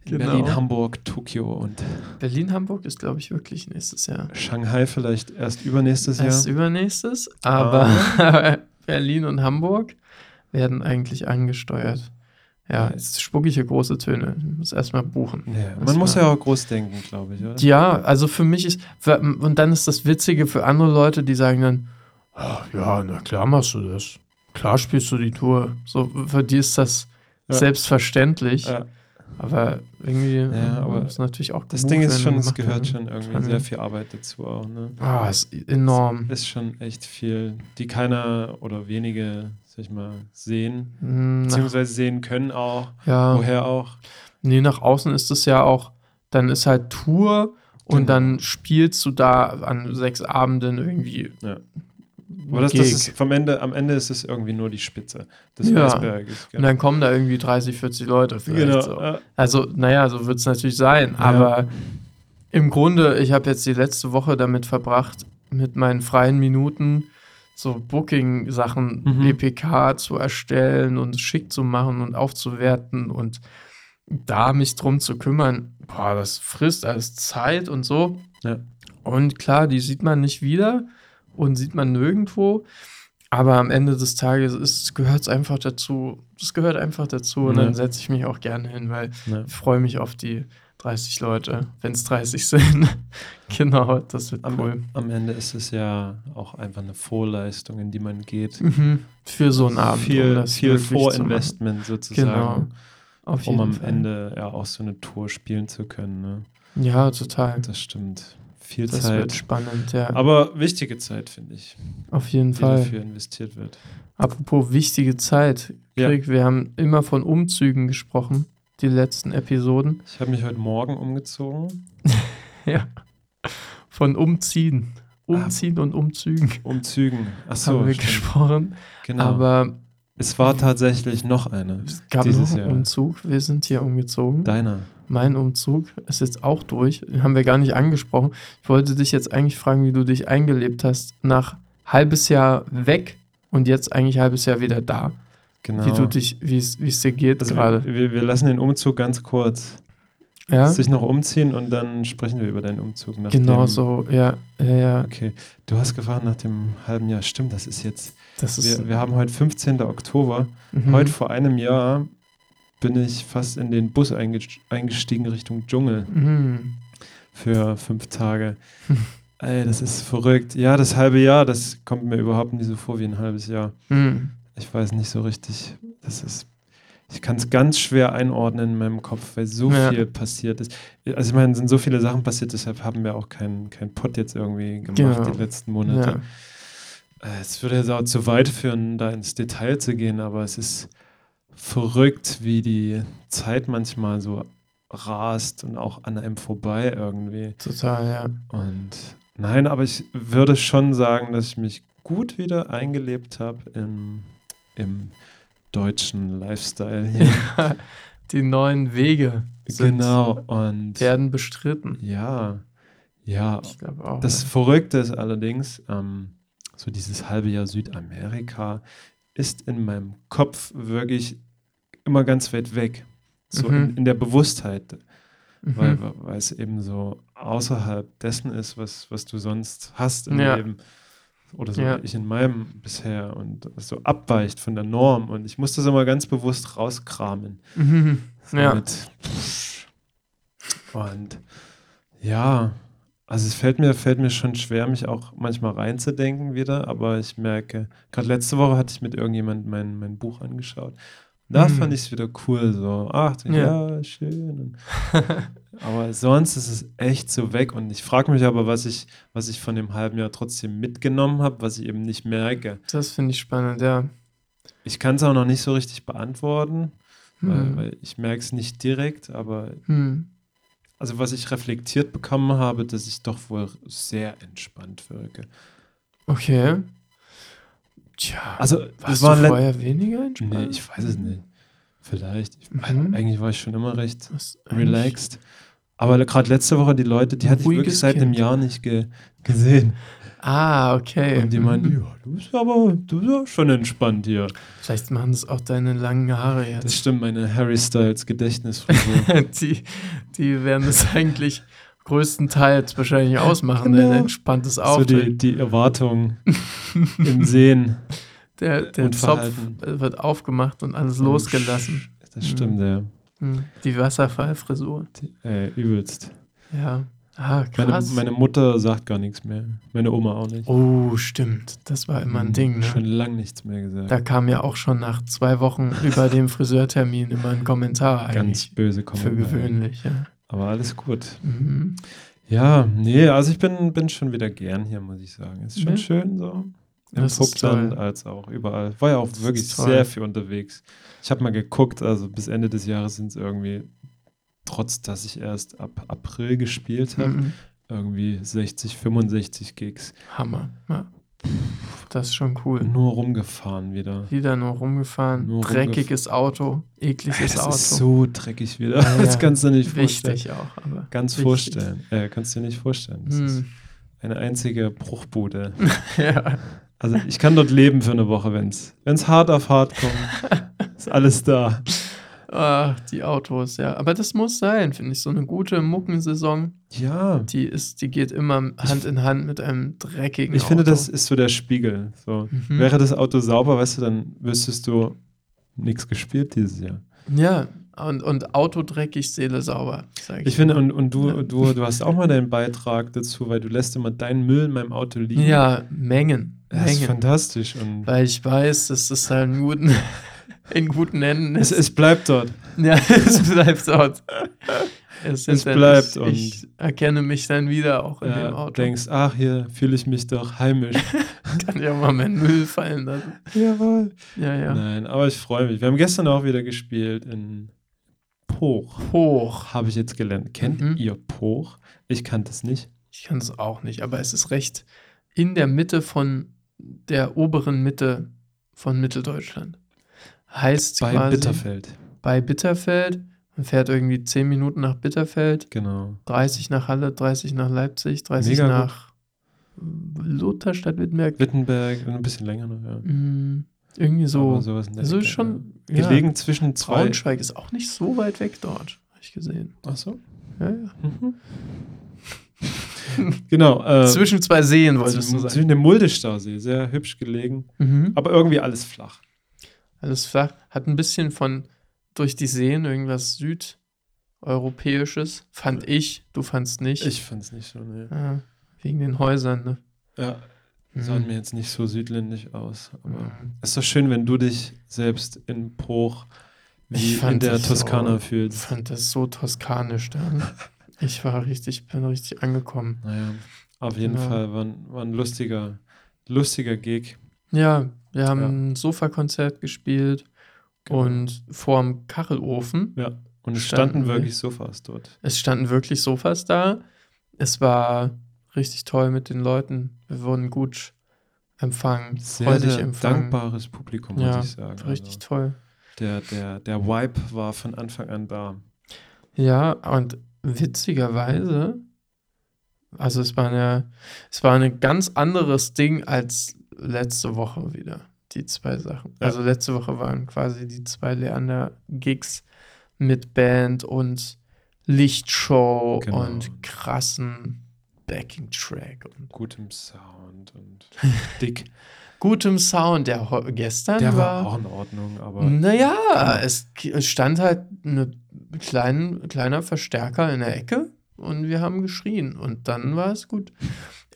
Genau. Berlin, Hamburg, Tokio und Berlin, Hamburg ist, glaube ich, wirklich nächstes Jahr. Shanghai vielleicht erst übernächstes Erst Jahr. übernächstes, aber Berlin und Hamburg werden eigentlich angesteuert. Ja, jetzt spucke ich hier große Töne. Ich muss erstmal buchen. Ja, man muss war- ja auch groß denken, glaube ich, oder? Ja, also für mich ist, und dann ist das Witzige für andere Leute, die sagen dann, "Ah, ja, na klar machst du das. Klar spielst du die Tour. So, für die ist das Ja. selbstverständlich. Ja, Aber irgendwie Ja, aber ist natürlich auch das Ding ist schon, es gehört schon irgendwie Kann- sehr viel Arbeit dazu auch. Ne? Ah, ist enorm. Ist schon echt viel, die keiner oder wenige, sag ich mal, sehen, Hm, Nach, beziehungsweise sehen können auch. ja, Woher auch? nee, nach außen ist es ja auch, dann ist halt Tour und Genau. dann spielst du da an sechs Abenden irgendwie. Ja. Aber das, das ist vom Ende, am Ende ist es irgendwie nur die Spitze des Ja. Eisberges. und dann kommen da irgendwie 30, 40 Leute vielleicht. Genau. So. ja. Also, naja, so wird es natürlich sein. Aber im Grunde, ich habe jetzt die letzte Woche damit verbracht, mit meinen freien Minuten so Booking-Sachen, Mhm. EPK zu erstellen und schick zu machen und aufzuwerten und da mich drum zu kümmern. Boah, das frisst alles Zeit und so. Ja. Und klar, die sieht man nicht wieder und sieht man nirgendwo. Aber am Ende des Tages gehört es einfach dazu. Das gehört einfach dazu. Und Ja. dann setze ich mich auch gerne hin, weil Ja. ich freue mich auf die 30 Leute, wenn es 30 sind. genau, das wird Am, cool. am Ende ist es ja auch einfach eine Vorleistung, in die man geht. Mhm. Für so einen Abend. um viel das viel. Vorinvestment sozusagen, Genau. Auf um am Fall. Ende ja auch so eine Tour spielen zu können. Ne? Ja, total. Das stimmt. Viel Das wird Zeit. spannend, ja. Aber wichtige Zeit, finde ich, auf jeden die Fall. dafür investiert wird. Apropos wichtige Zeit. Ja. Krieg, wir haben immer von Umzügen gesprochen, die letzten Episoden. Ich habe mich heute Morgen umgezogen. Ja. Von Umziehen. Umziehen und Umzügen Umzügen. Achso, haben wir stimmt. gesprochen. genau. Aber es war tatsächlich noch eine. es gab Dieses noch einen Jahr. Umzug. Wir sind hier umgezogen. Deiner. Mein Umzug ist jetzt auch durch. Den haben wir gar nicht angesprochen. Ich wollte dich jetzt eigentlich fragen, wie du dich eingelebt hast. Nach halbes Jahr weg und jetzt eigentlich halbes Jahr wieder da. Genau. Wie du dich, wie es dir geht also gerade. wir, wir, lassen den Umzug ganz kurz Ja, sich noch umziehen und dann sprechen wir über deinen Umzug. nach genau dem- so. Ja, ja, ja. Okay. Du hast gefragt nach dem halben Jahr. Stimmt, das ist jetzt. Das ist Wir, wir haben heute 15. Oktober. mhm. Heute vor einem Jahr bin ich fast in den Bus eingest- eingestiegen Richtung Dschungel Mhm. für fünf Tage. Ey, das ist verrückt. Ja, das halbe Jahr, das kommt mir überhaupt nicht so vor wie ein halbes Jahr. Mhm. Ich weiß nicht so richtig. Das ist. Ich kann es ganz schwer einordnen in meinem Kopf, weil so Ja. viel passiert ist. Also ich meine, es sind so viele Sachen passiert, deshalb haben wir auch keinen kein Pott jetzt irgendwie gemacht Genau. die letzten Monate. Ja. Äh, Es würde jetzt auch zu weit führen, da ins Detail zu gehen, aber es ist verrückt, wie die Zeit manchmal so rast und auch an einem vorbei irgendwie. Total, ja. Und Nein, aber ich würde schon sagen, dass ich mich gut wieder eingelebt habe im, im deutschen Lifestyle hier. Ja, die neuen Wege genau, und werden bestritten. ja, ja, Ich glaube auch. Das ja. Verrückte ist allerdings, ähm, so dieses halbe Jahr Südamerika ist in meinem Kopf wirklich immer ganz weit weg. So Mhm. in, in der Bewusstheit, Mhm. weil, weil es eben so außerhalb dessen ist, was, was du sonst hast im Ja. Leben. Oder so Ja. ich in meinem bisher und so abweicht von der Norm. Und ich muss das immer ganz bewusst rauskramen. Mhm. So Ja. mit, und ja, also es fällt mir, fällt mir schon schwer, mich auch manchmal reinzudenken wieder, aber ich merke, gerade letzte Woche hatte ich mit irgendjemandem mein, mein Buch angeschaut. Da Mhm. fand ich es wieder cool, so, ach, ja, Ja. schön. Aber sonst ist es echt so weg und ich frage mich aber, was ich, was ich von dem halben Jahr trotzdem mitgenommen habe, was ich eben nicht merke. Das finde ich spannend, ja. Ich kann es auch noch nicht so richtig beantworten, weil, Hm. weil ich merke es nicht direkt, aber Hm. also was ich reflektiert bekommen habe, dass ich doch wohl sehr entspannt wirke. Okay. Tja, Also warst das war du vorher weniger entspannt? Nee, ich weiß es nicht. Vielleicht. Ich, Mhm. Eigentlich war ich schon immer recht Was- relaxed. Aber gerade letzte Woche die Leute, die hatte ich wirklich seit einem Kind. Jahr nicht ge gesehen. Ah, okay. Und die Mhm. meinten, ja, du bist aber du bist ja schon entspannt hier. Vielleicht machen das auch deine langen Haare Das jetzt. stimmt, meine Harry Styles Gedächtnisfrisur. die, die werden es eigentlich größtenteils wahrscheinlich ausmachen, Genau. entspanntes so Auftreten. die, die Erwartung im Sehen. der der und Zopf Verhalten. wird aufgemacht und alles losgelassen. Das stimmt, ja. Hm. Die Wasserfallfrisur. Die, äh, übelst. Ja. Ah, Meine, krass. meine Mutter sagt gar nichts mehr. Meine Oma auch nicht. oh, stimmt. Das war immer ein Mhm, Ding, Schon ne? lang nichts mehr gesagt. Da kam ja auch schon nach zwei Wochen über dem Friseurtermin immer ein Kommentar Ganz eigentlich. böse Für Kommentare. gewöhnlich, ja. Aber alles gut. Mhm. Ja, nee, also ich bin, bin schon wieder gern hier, muss ich sagen. Ist schon Ja. schön so. Im toll. als auch überall. War ja auch Das wirklich sehr viel unterwegs. Ich habe mal geguckt, also bis Ende des Jahres sind es irgendwie, trotz dass ich erst ab April gespielt habe, Mhm. irgendwie 60, 65 Gigs. Hammer. Ja. Das ist schon cool. Nur rumgefahren wieder. Wieder nur rumgefahren. Nur Dreckiges Auto. Ekliges Das Auto. ist so dreckig wieder. Ja, Das kannst du nicht vorstellen. Wichtig auch. Aber Ganz wichtig. vorstellen. Äh, kannst du dir nicht vorstellen. Das ist Hm. eine einzige Bruchbude. ja. Also ich kann dort leben für eine Woche, wenn es hart auf hart kommt. ist alles da. Ach, die Autos, ja. Aber das muss sein, finde ich. So eine gute Muckensaison, Ja. die ist, die geht immer Hand in Hand mit einem dreckigen Ich finde, Auto. das ist so der Spiegel. So. Mhm. Wäre das Auto sauber, weißt du, dann wüsstest du nichts gespielt dieses Jahr. Ja, und, und Auto dreckig, Seele sauber, sage ich. Ich finde, und, und du, Ja. du, du hast auch mal deinen Beitrag dazu, weil du lässt immer deinen Müll in meinem Auto liegen. Ja, Mengen. Das ist Mengen. fantastisch. Und Weil ich weiß, dass das halt in guten, in guten Händen es, ist. es bleibt dort. ja, es bleibt dort. Es, Es bleibt ich, und- ich erkenne mich dann wieder auch in dem Ja, Auto. denkst, ach, hier fühle ich mich doch heimisch. Kann ja mal meinen Müll fallen lassen. Jawohl. Ja, ja. Nein, aber ich freue mich. Wir haben gestern auch wieder gespielt in Poch. Hoch. Habe ich jetzt gelernt. Kennt Mhm. ihr Poch? Ich kannte es nicht. Ich kann es auch nicht, aber es ist recht in der Mitte von der oberen Mitte von Mitteldeutschland. Heißt Bei quasi Bitterfeld. bei Bitterfeld. Man fährt irgendwie 10 Minuten nach Bitterfeld, Genau. 30 nach Halle, 30 nach Leipzig, 30 Mega gut. nach Lutherstadt Wittenberg. Wittenberg, ein bisschen länger noch, ja. Mm, irgendwie so. Aber sowas in der Also Ecke, schon ja. ja, Gelegen zwischen zwei. Braunschweig ist auch nicht so weit weg dort, habe ich gesehen. Ach so. Ja, ja. Mhm. genau. Äh, Zwischen zwei Seen wolltest du zwischen, sagen. zwischen dem Mulde-Stausee. Sehr hübsch gelegen. Mhm. Aber irgendwie alles flach. Alles flach. Hat ein bisschen von durch die Seen irgendwas südeuropäisches, fand ich. Du fandst nicht. Ich fand es nicht so, ne. Ja, wegen den Häusern, ne? Ja, Mhm. sahen mir jetzt nicht so südländisch aus. Aber Mhm. es ist doch schön, wenn du dich selbst in Poch wie Ich in der Toskana so- Ich fühlst. fand das so toskanisch da. ne? Ich war richtig, bin richtig angekommen. Naja, auf jeden Genau. Fall war, ein- war ein lustiger, lustiger Gig. Ja, wir haben Ja. ein Sofakonzert gespielt Genau. und vorm Kachelofen. Ja, und es Standen standen wir. wirklich Sofas dort. Es standen wirklich Sofas da. Es war richtig toll mit den Leuten. Wir wurden gut empfangen, Sehr, freudig sehr empfangen. dankbares Publikum, Ja, muss ich sagen. Richtig Also toll. der, der, der Vibe war von Anfang an da. Ja, und witzigerweise, also es war eine, es war ein ganz anderes Ding als letzte Woche wieder, die zwei Sachen. Ja. Also letzte Woche waren quasi die zwei Leander-Gigs mit Band und Lichtshow Genau. und krassen Backing-Track und Gutem Sound und dick. gutem Sound, der gestern Der war. war auch in Ordnung, aber Naja, Genau. es stand halt ein klein, kleiner Verstärker in der Ecke und wir haben geschrien und dann war es gut.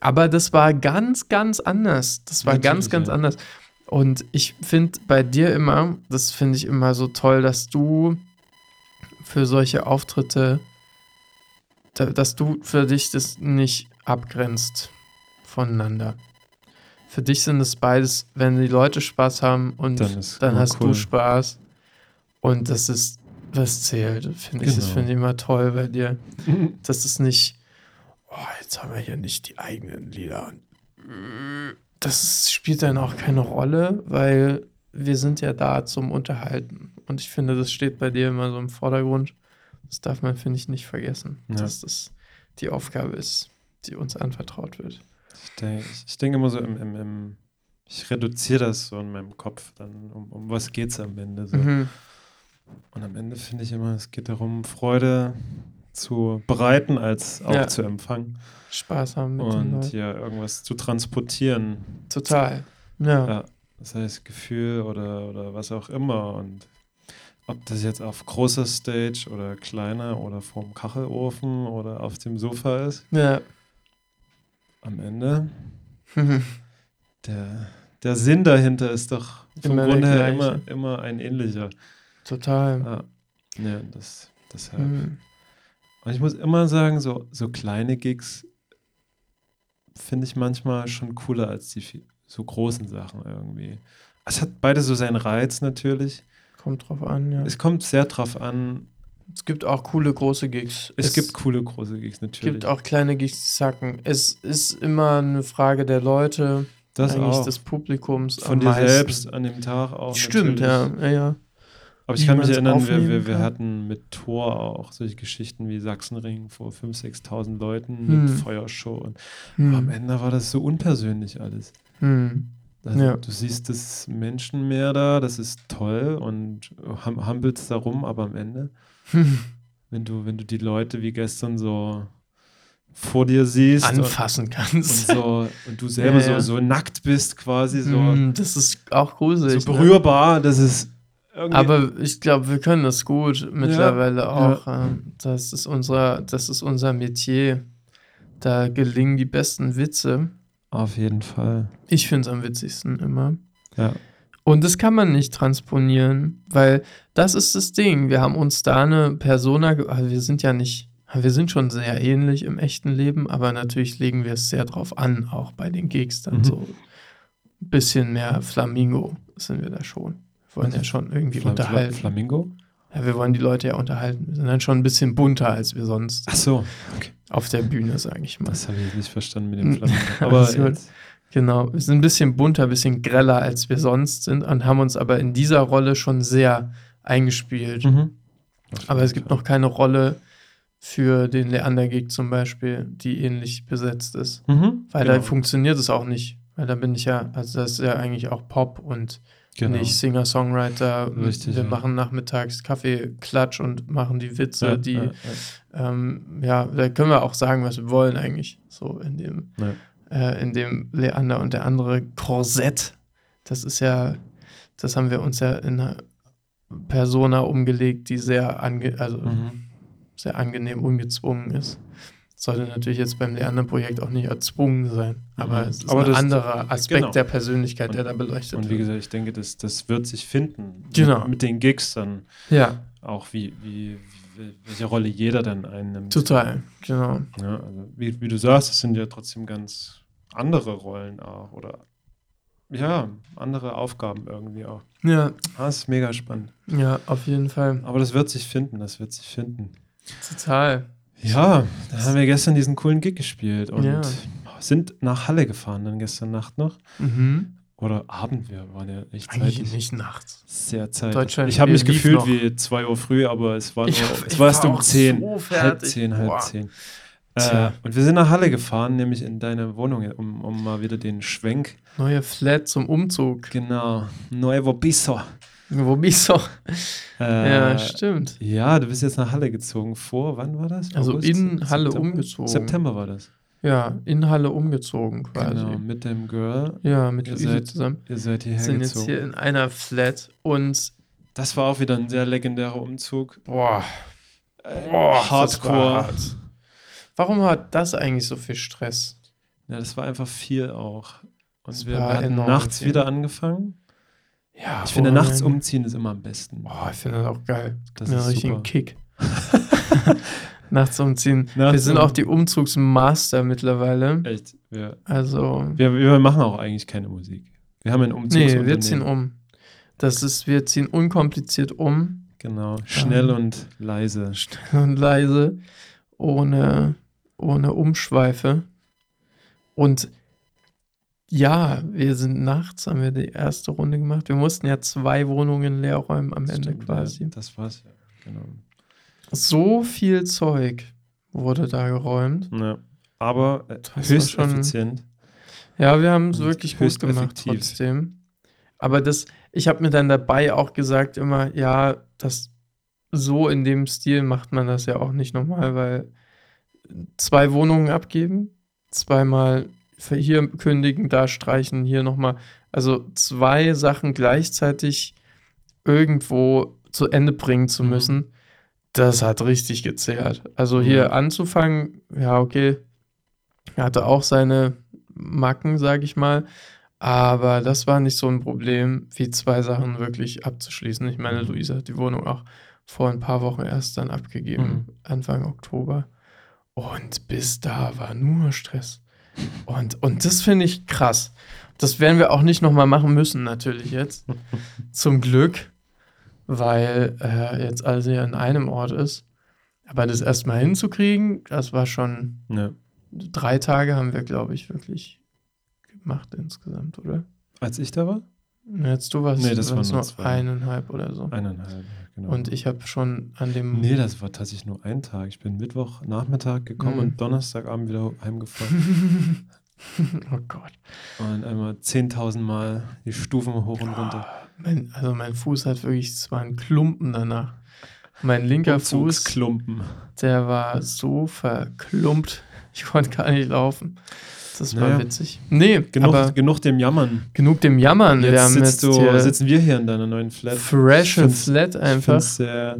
Aber das war ganz, ganz anders. Das war ganz, Natürlich, ganz ja. anders. Und ich finde bei dir immer, das finde ich immer so toll, dass du für solche Auftritte, da, dass du für dich das nicht abgrenzt voneinander. Für dich sind es beides, wenn die Leute Spaß haben und Dann dann, hast cool. du Spaß. Und das ist, das zählt, finde ich. Das Genau. finde ich immer toll bei dir. Das ist nicht, oh, jetzt haben wir hier nicht die eigenen Lieder. Das spielt dann auch keine Rolle, weil wir sind ja da zum Unterhalten. Und ich finde, das steht bei dir immer so im Vordergrund. Das darf man, finde ich, nicht vergessen, Ja. dass das die Aufgabe ist, die uns anvertraut wird. Ich denke, ich denke immer so im, im, im ich reduziere das so in meinem Kopf dann, um, um was geht es am Ende so. Mhm. Und am Ende finde ich immer, es geht darum, Freude zu bereiten als auch Ja. zu empfangen Spaß haben mit und ja irgendwas zu transportieren. Total. Ja. Ja, das heißt Gefühl oder, oder was auch immer. Und ob das jetzt auf großer Stage oder kleiner oder vorm Kachelofen oder auf dem Sofa ist, Ja. am Ende der, der Sinn dahinter ist doch vom Grunde her immer, immer ein ähnlicher. Total. Ja, ja das, deshalb. Mhm. Und ich muss immer sagen, so, so kleine Gigs finde ich manchmal schon cooler als die so großen Sachen irgendwie. Es hat beide so seinen Reiz natürlich. Kommt drauf an, ja. Es kommt sehr drauf an. Es gibt auch coole große Gigs. Es, gibt coole große Gigs natürlich. gibt auch kleine Gigs, die sacken. Es ist immer eine Frage der Leute, das eigentlich auch. des Publikums. Von dir meisten. selbst an dem Tag auch. Stimmt, natürlich. ja, ja, ja. Aber ich kann mich erinnern, wir, wir, wir hatten mit Tor auch solche Geschichten wie Sachsenring vor 5.000, 6.000 Leuten Hm. mit Feuershow. Und am Hm. Ende war das so unpersönlich alles. Hm. Also, Ja. Du siehst das Menschenmeer da, das ist toll und hum humpelst darum, aber am Ende, wenn du, wenn du die Leute wie gestern so vor dir siehst Anfassen und, und kannst. so und du selber Ja, ja. So, so nackt bist, quasi so, Hm, das ist auch gruselig. so ne? berührbar, das ist irgendwie. Aber ich glaube, wir können das gut mittlerweile auch. ähm, Das, ist unser, das ist unser Metier. Da gelingen die besten Witze. auf jeden Fall. Ich finde es am witzigsten immer. Ja. Und das kann man nicht transponieren, weil das ist das Ding. Wir haben uns da eine Persona, also wir sind ja nicht, wir sind schon sehr ähnlich im echten Leben, aber natürlich legen wir es sehr drauf an, auch bei den Gigs dann Mhm. so ein bisschen mehr Flamingo sind wir da schon. Wollen ja schon irgendwie Fla Fla unterhalten. Flamingo? Ja, wir wollen die Leute ja unterhalten. Wir sind dann schon ein bisschen bunter, als wir sonst Ach so, auf der Bühne, sage ich mal. das habe ich jetzt nicht verstanden mit Mm. dem Flamingo. Aber gut. jetzt, Genau, wir sind ein bisschen bunter, ein bisschen greller, als wir sonst sind und haben uns aber in dieser Rolle schon sehr eingespielt. mhm. Aber es gibt noch keine Rolle für den Leander-Gig zum Beispiel, die ähnlich besetzt ist. Mhm. Weil da genau. funktioniert es auch nicht. Weil da bin ich ja, also das ist ja eigentlich auch Pop und genau. nicht Singer-Songwriter. Richtig, wir ja. machen nachmittags Kaffee-Klatsch und machen die Witze, Ja, die, ja, ähm, ja, da können wir auch sagen, was wir wollen eigentlich. So in dem, äh, in dem Leander und der andere Korsett. Das ist ja, das haben wir uns ja in einer Persona umgelegt, die sehr, ange also. Mhm. sehr angenehm ungezwungen ist. Sollte natürlich jetzt beim Leander-Projekt auch nicht erzwungen sein, aber Mhm. es ist Aber ein anderer Aspekt genau. der Persönlichkeit, der da Und- beleuchtet Und wie wird. gesagt, ich denke, das, das wird sich finden. Genau. Mit, mit den Gigs dann Ja, auch, wie, wie, wie, welche Rolle jeder dann einnimmt. total, genau. Ja, also wie, wie du sagst, es sind ja trotzdem ganz andere Rollen auch oder ja, andere Aufgaben irgendwie auch. Ja, Ah, das ist mega spannend. ja, auf jeden Fall. Aber das wird sich finden, das wird sich finden. Total. Ja, da haben wir gestern diesen coolen Gig gespielt und Ja. sind nach Halle gefahren dann gestern Nacht noch. Mhm. Oder Abend, wir waren ja echt Eigentlich zeitig. nicht nachts. Sehr zeitig. Deutschland ich habe mich gefühlt noch. wie 2 Uhr früh, aber es war, nur, Ich- es war erst um auch 10. so halb fertig. 10, halb Boah. 10. Äh, und wir sind nach Halle gefahren, nämlich in deine Wohnung, um, um mal wieder den Schwenk. Neue Flat zum Umzug. Genau. Nuevo Piso. Wo bist du? Äh, ja, stimmt. Ja, du bist jetzt nach Halle gezogen. Vor, wann war das? Also in Halle September? umgezogen. September war das. Ja, in Halle umgezogen quasi. Genau, mit dem Girl. Ja, mit Ihr seid zusammen. Ihr seid hierher sind jetzt hier in einer Flat und Das war auch wieder ein sehr legendärer Umzug. boah, Äh, boah Hardcore. hart. Warum hat das eigentlich so viel Stress? Ja, das war einfach viel auch. Und Das wir, hatten enorm nachts viel. wieder angefangen. Ja, Ich finde, nachts umziehen ist immer am besten. Boah, ich finde das auch geil. Das ja, ist richtig super. ein Kick. nachts umziehen. Nachts wir sind um- auch die Umzugsmaster mittlerweile. Echt. Wir, Also, wir, wir machen auch eigentlich keine Musik. Wir haben ein nee, Umzugsunternehmen. wir ziehen um. Das ist, wir ziehen unkompliziert um Genau. Schnell Ähm, und leise. und leise, ohne, ohne Umschweife. Und ja, wir sind nachts, haben wir die erste Runde gemacht. Wir mussten ja zwei Wohnungen leer räumen am Ende Stimmt, quasi. Ja, das war's ja. Genau. So viel Zeug wurde da geräumt. Ja. Aber äh, Das höchst schon- effizient. Ja, wir haben es wirklich gut höchst gemacht effektiv. trotzdem. Aber das, ich habe mir dann dabei auch gesagt immer, ja, das so in dem Stil macht man das ja auch nicht normal, weil zwei Wohnungen abgeben, zweimal hier kündigen, da streichen, hier nochmal. Also zwei Sachen gleichzeitig irgendwo zu Ende bringen zu Mhm. müssen, das hat richtig gezehrt. Also hier Ja. anzufangen, ja, okay, er hatte auch seine Macken, sage ich mal. Aber das war nicht so ein Problem, wie zwei Sachen wirklich abzuschließen. Ich meine, Mhm. Luisa hat die Wohnung auch vor ein paar Wochen erst dann abgegeben, Mhm. Anfang Oktober. Und bis da war nur Stress. Und, und das finde ich krass. Das werden wir auch nicht nochmal machen müssen, natürlich jetzt. Zum Glück, weil äh, jetzt alles ja in einem Ort ist. Aber das erstmal hinzukriegen, das war schon Ja. drei Tage haben wir, glaube ich, wirklich gemacht insgesamt, oder? Als ich da war? Jetzt du warst Nee, das nur nur zwei. eineinhalb oder so. Eineinhalb, genau. Und ich habe schon an dem Nee, das war tatsächlich nur ein Tag. Ich bin Mittwochnachmittag gekommen Mhm. und Donnerstagabend wieder heimgefahren. oh Gott. und einmal 10.000 Mal die Stufen hoch und runter. Mein, also mein Fuß hat wirklich, es war ein Klumpen danach. Mein linker Fuß, Umzugsklumpen. der war so verklumpt. Ich konnte gar nicht laufen. Das war Naja. witzig. Nee, Genug, aber genug dem Jammern. genug dem Jammern. wir Jetzt, haben sitzt jetzt du, hier sitzen wir hier in deiner neuen Flat. fresh and find's- flat Ich einfach. es sehr,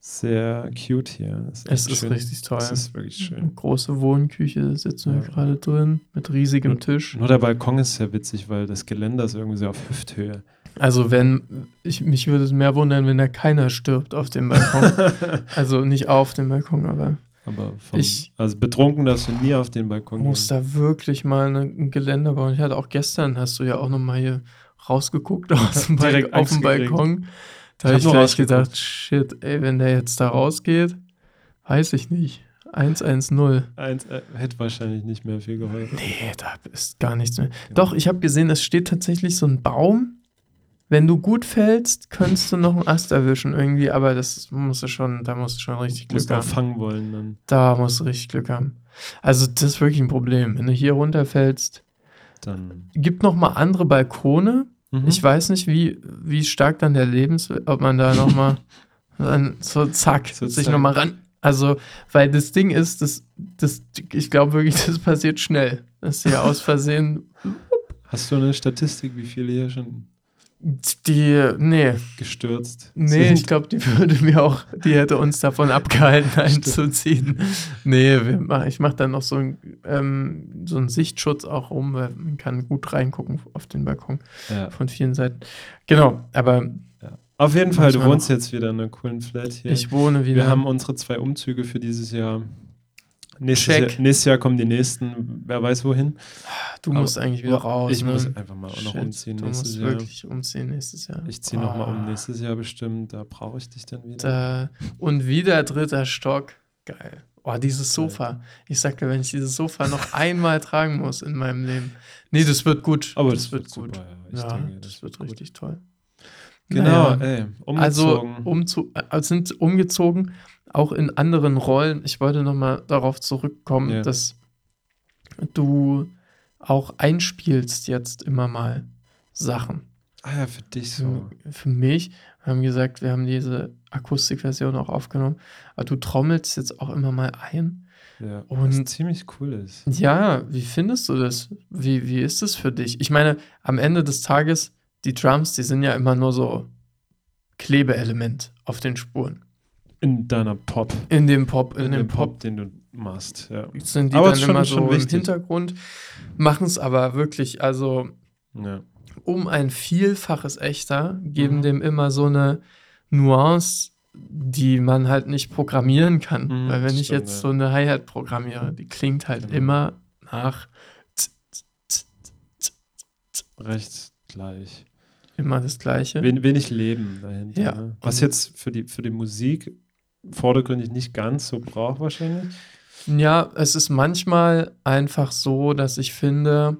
sehr cute hier. Es Es ist schön. richtig toll. Es ist wirklich schön. Eine große Wohnküche sitzen wir Ja. gerade drin mit riesigem Nur- Tisch. Nur der Balkon ist sehr witzig, weil das Geländer ist irgendwie so auf Hüfthöhe. Also wenn, ich, mich würde es mehr wundern, wenn da keiner stirbt auf dem Balkon. also nicht auf dem Balkon, aber Aber vom, Ich- also betrunken darfst du nie auf den Balkon muss gehen. da wirklich mal ein Geländer bauen. Ich hatte auch gestern, hast du ja auch noch mal hier rausgeguckt aus dem Direkt auf dem. Balkon. Da Ich habe hab ich gleich gedacht, shit, ey, wenn der jetzt da rausgeht, weiß ich nicht. 110. Eins äh, hätte wahrscheinlich nicht mehr viel geholfen. Nee, da ist gar nichts mehr. Doch, ich habe gesehen, es steht tatsächlich so ein Baum. Wenn du gut fällst, könntest du noch einen Ast erwischen irgendwie, aber das musst du schon, da musst du schon richtig musst Glück auch haben. fangen wollen dann. Da musst du richtig Glück haben. Also, das ist wirklich ein Problem. Wenn du hier runterfällst, dann gibt noch mal andere Balkone. Mhm. Ich weiß nicht, wie, wie stark dann der Lebens, ob man da noch mal dann so zack, So sich zack. noch mal ran. Also, weil das Ding ist, das, das, ich glaube wirklich, das passiert schnell. Dass hier aus Versehen Hast du eine Statistik, wie viele hier schon die, nee, gestürzt nee, sind? ich glaube, die würde mir auch, die hätte uns davon abgehalten, einzuziehen. Nee, mach, ich mache dann noch so, ein, ähm, so einen Sichtschutz auch rum, weil man kann gut reingucken auf den Balkon ja. von vielen Seiten. Genau, aber Auf jeden Fall, du wohnst jetzt wieder in einer coolen Flat hier. ich wohne wieder. Wir haben unsere zwei Umzüge für dieses Jahr. Nächstes, Check. Jahr, nächstes Jahr kommen die nächsten, wer weiß wohin. du musst aber- eigentlich wieder raus. ich ne? muss einfach mal auch noch umziehen Du nächstes musst Jahr. wirklich umziehen nächstes Jahr. Ich ziehe noch nochmal Ah, um nächstes Jahr bestimmt, da brauche ich dich dann wieder. Da, und wieder dritter Stock. geil. Oh, dieses Sofa. Ich sagte, wenn ich dieses Sofa noch einmal tragen muss in meinem Leben. Nee, das wird gut. Aber das, das wird gut. super, ja. Ja, denke, das, das wird wird richtig toll. Genau, Naja. ey, Also umgezogen. umzu äh, sind umgezogen, auch in anderen Rollen. Ich wollte noch mal darauf zurückkommen, Ja. dass du auch einspielst jetzt immer mal Sachen. ah ja, für dich so. Für, für mich, wir haben gesagt, wir haben diese Akustikversion auch aufgenommen, aber du trommelst jetzt auch immer mal ein. Ja, Und- was ziemlich cool ist. Ja, wie findest du das? Wie, wie ist es für dich? Ich meine, am Ende des Tages, die Drums, die sind ja immer nur so Klebeelement auf den Spuren. In deiner Pop. In dem Pop, in, In, dem dem Pop, Pop, den du machst, ja. sind die Aber dann schon- immer schon so wichtig. im Hintergrund, machen es aber wirklich, also ja. um ein Vielfaches echter, geben Mhm. dem immer so eine Nuance, die man halt nicht programmieren kann. Mhm, Weil wenn ich stimmt, jetzt ja. so eine Hi-Hat programmiere, die klingt halt Genau. immer nach Recht gleich. immer das Gleiche. Wen, wenig Leben dahinter. Ja. Ne? Was jetzt für die, für die Musik vordergründig nicht ganz so braucht wahrscheinlich. Ja, es ist manchmal einfach so, dass ich finde,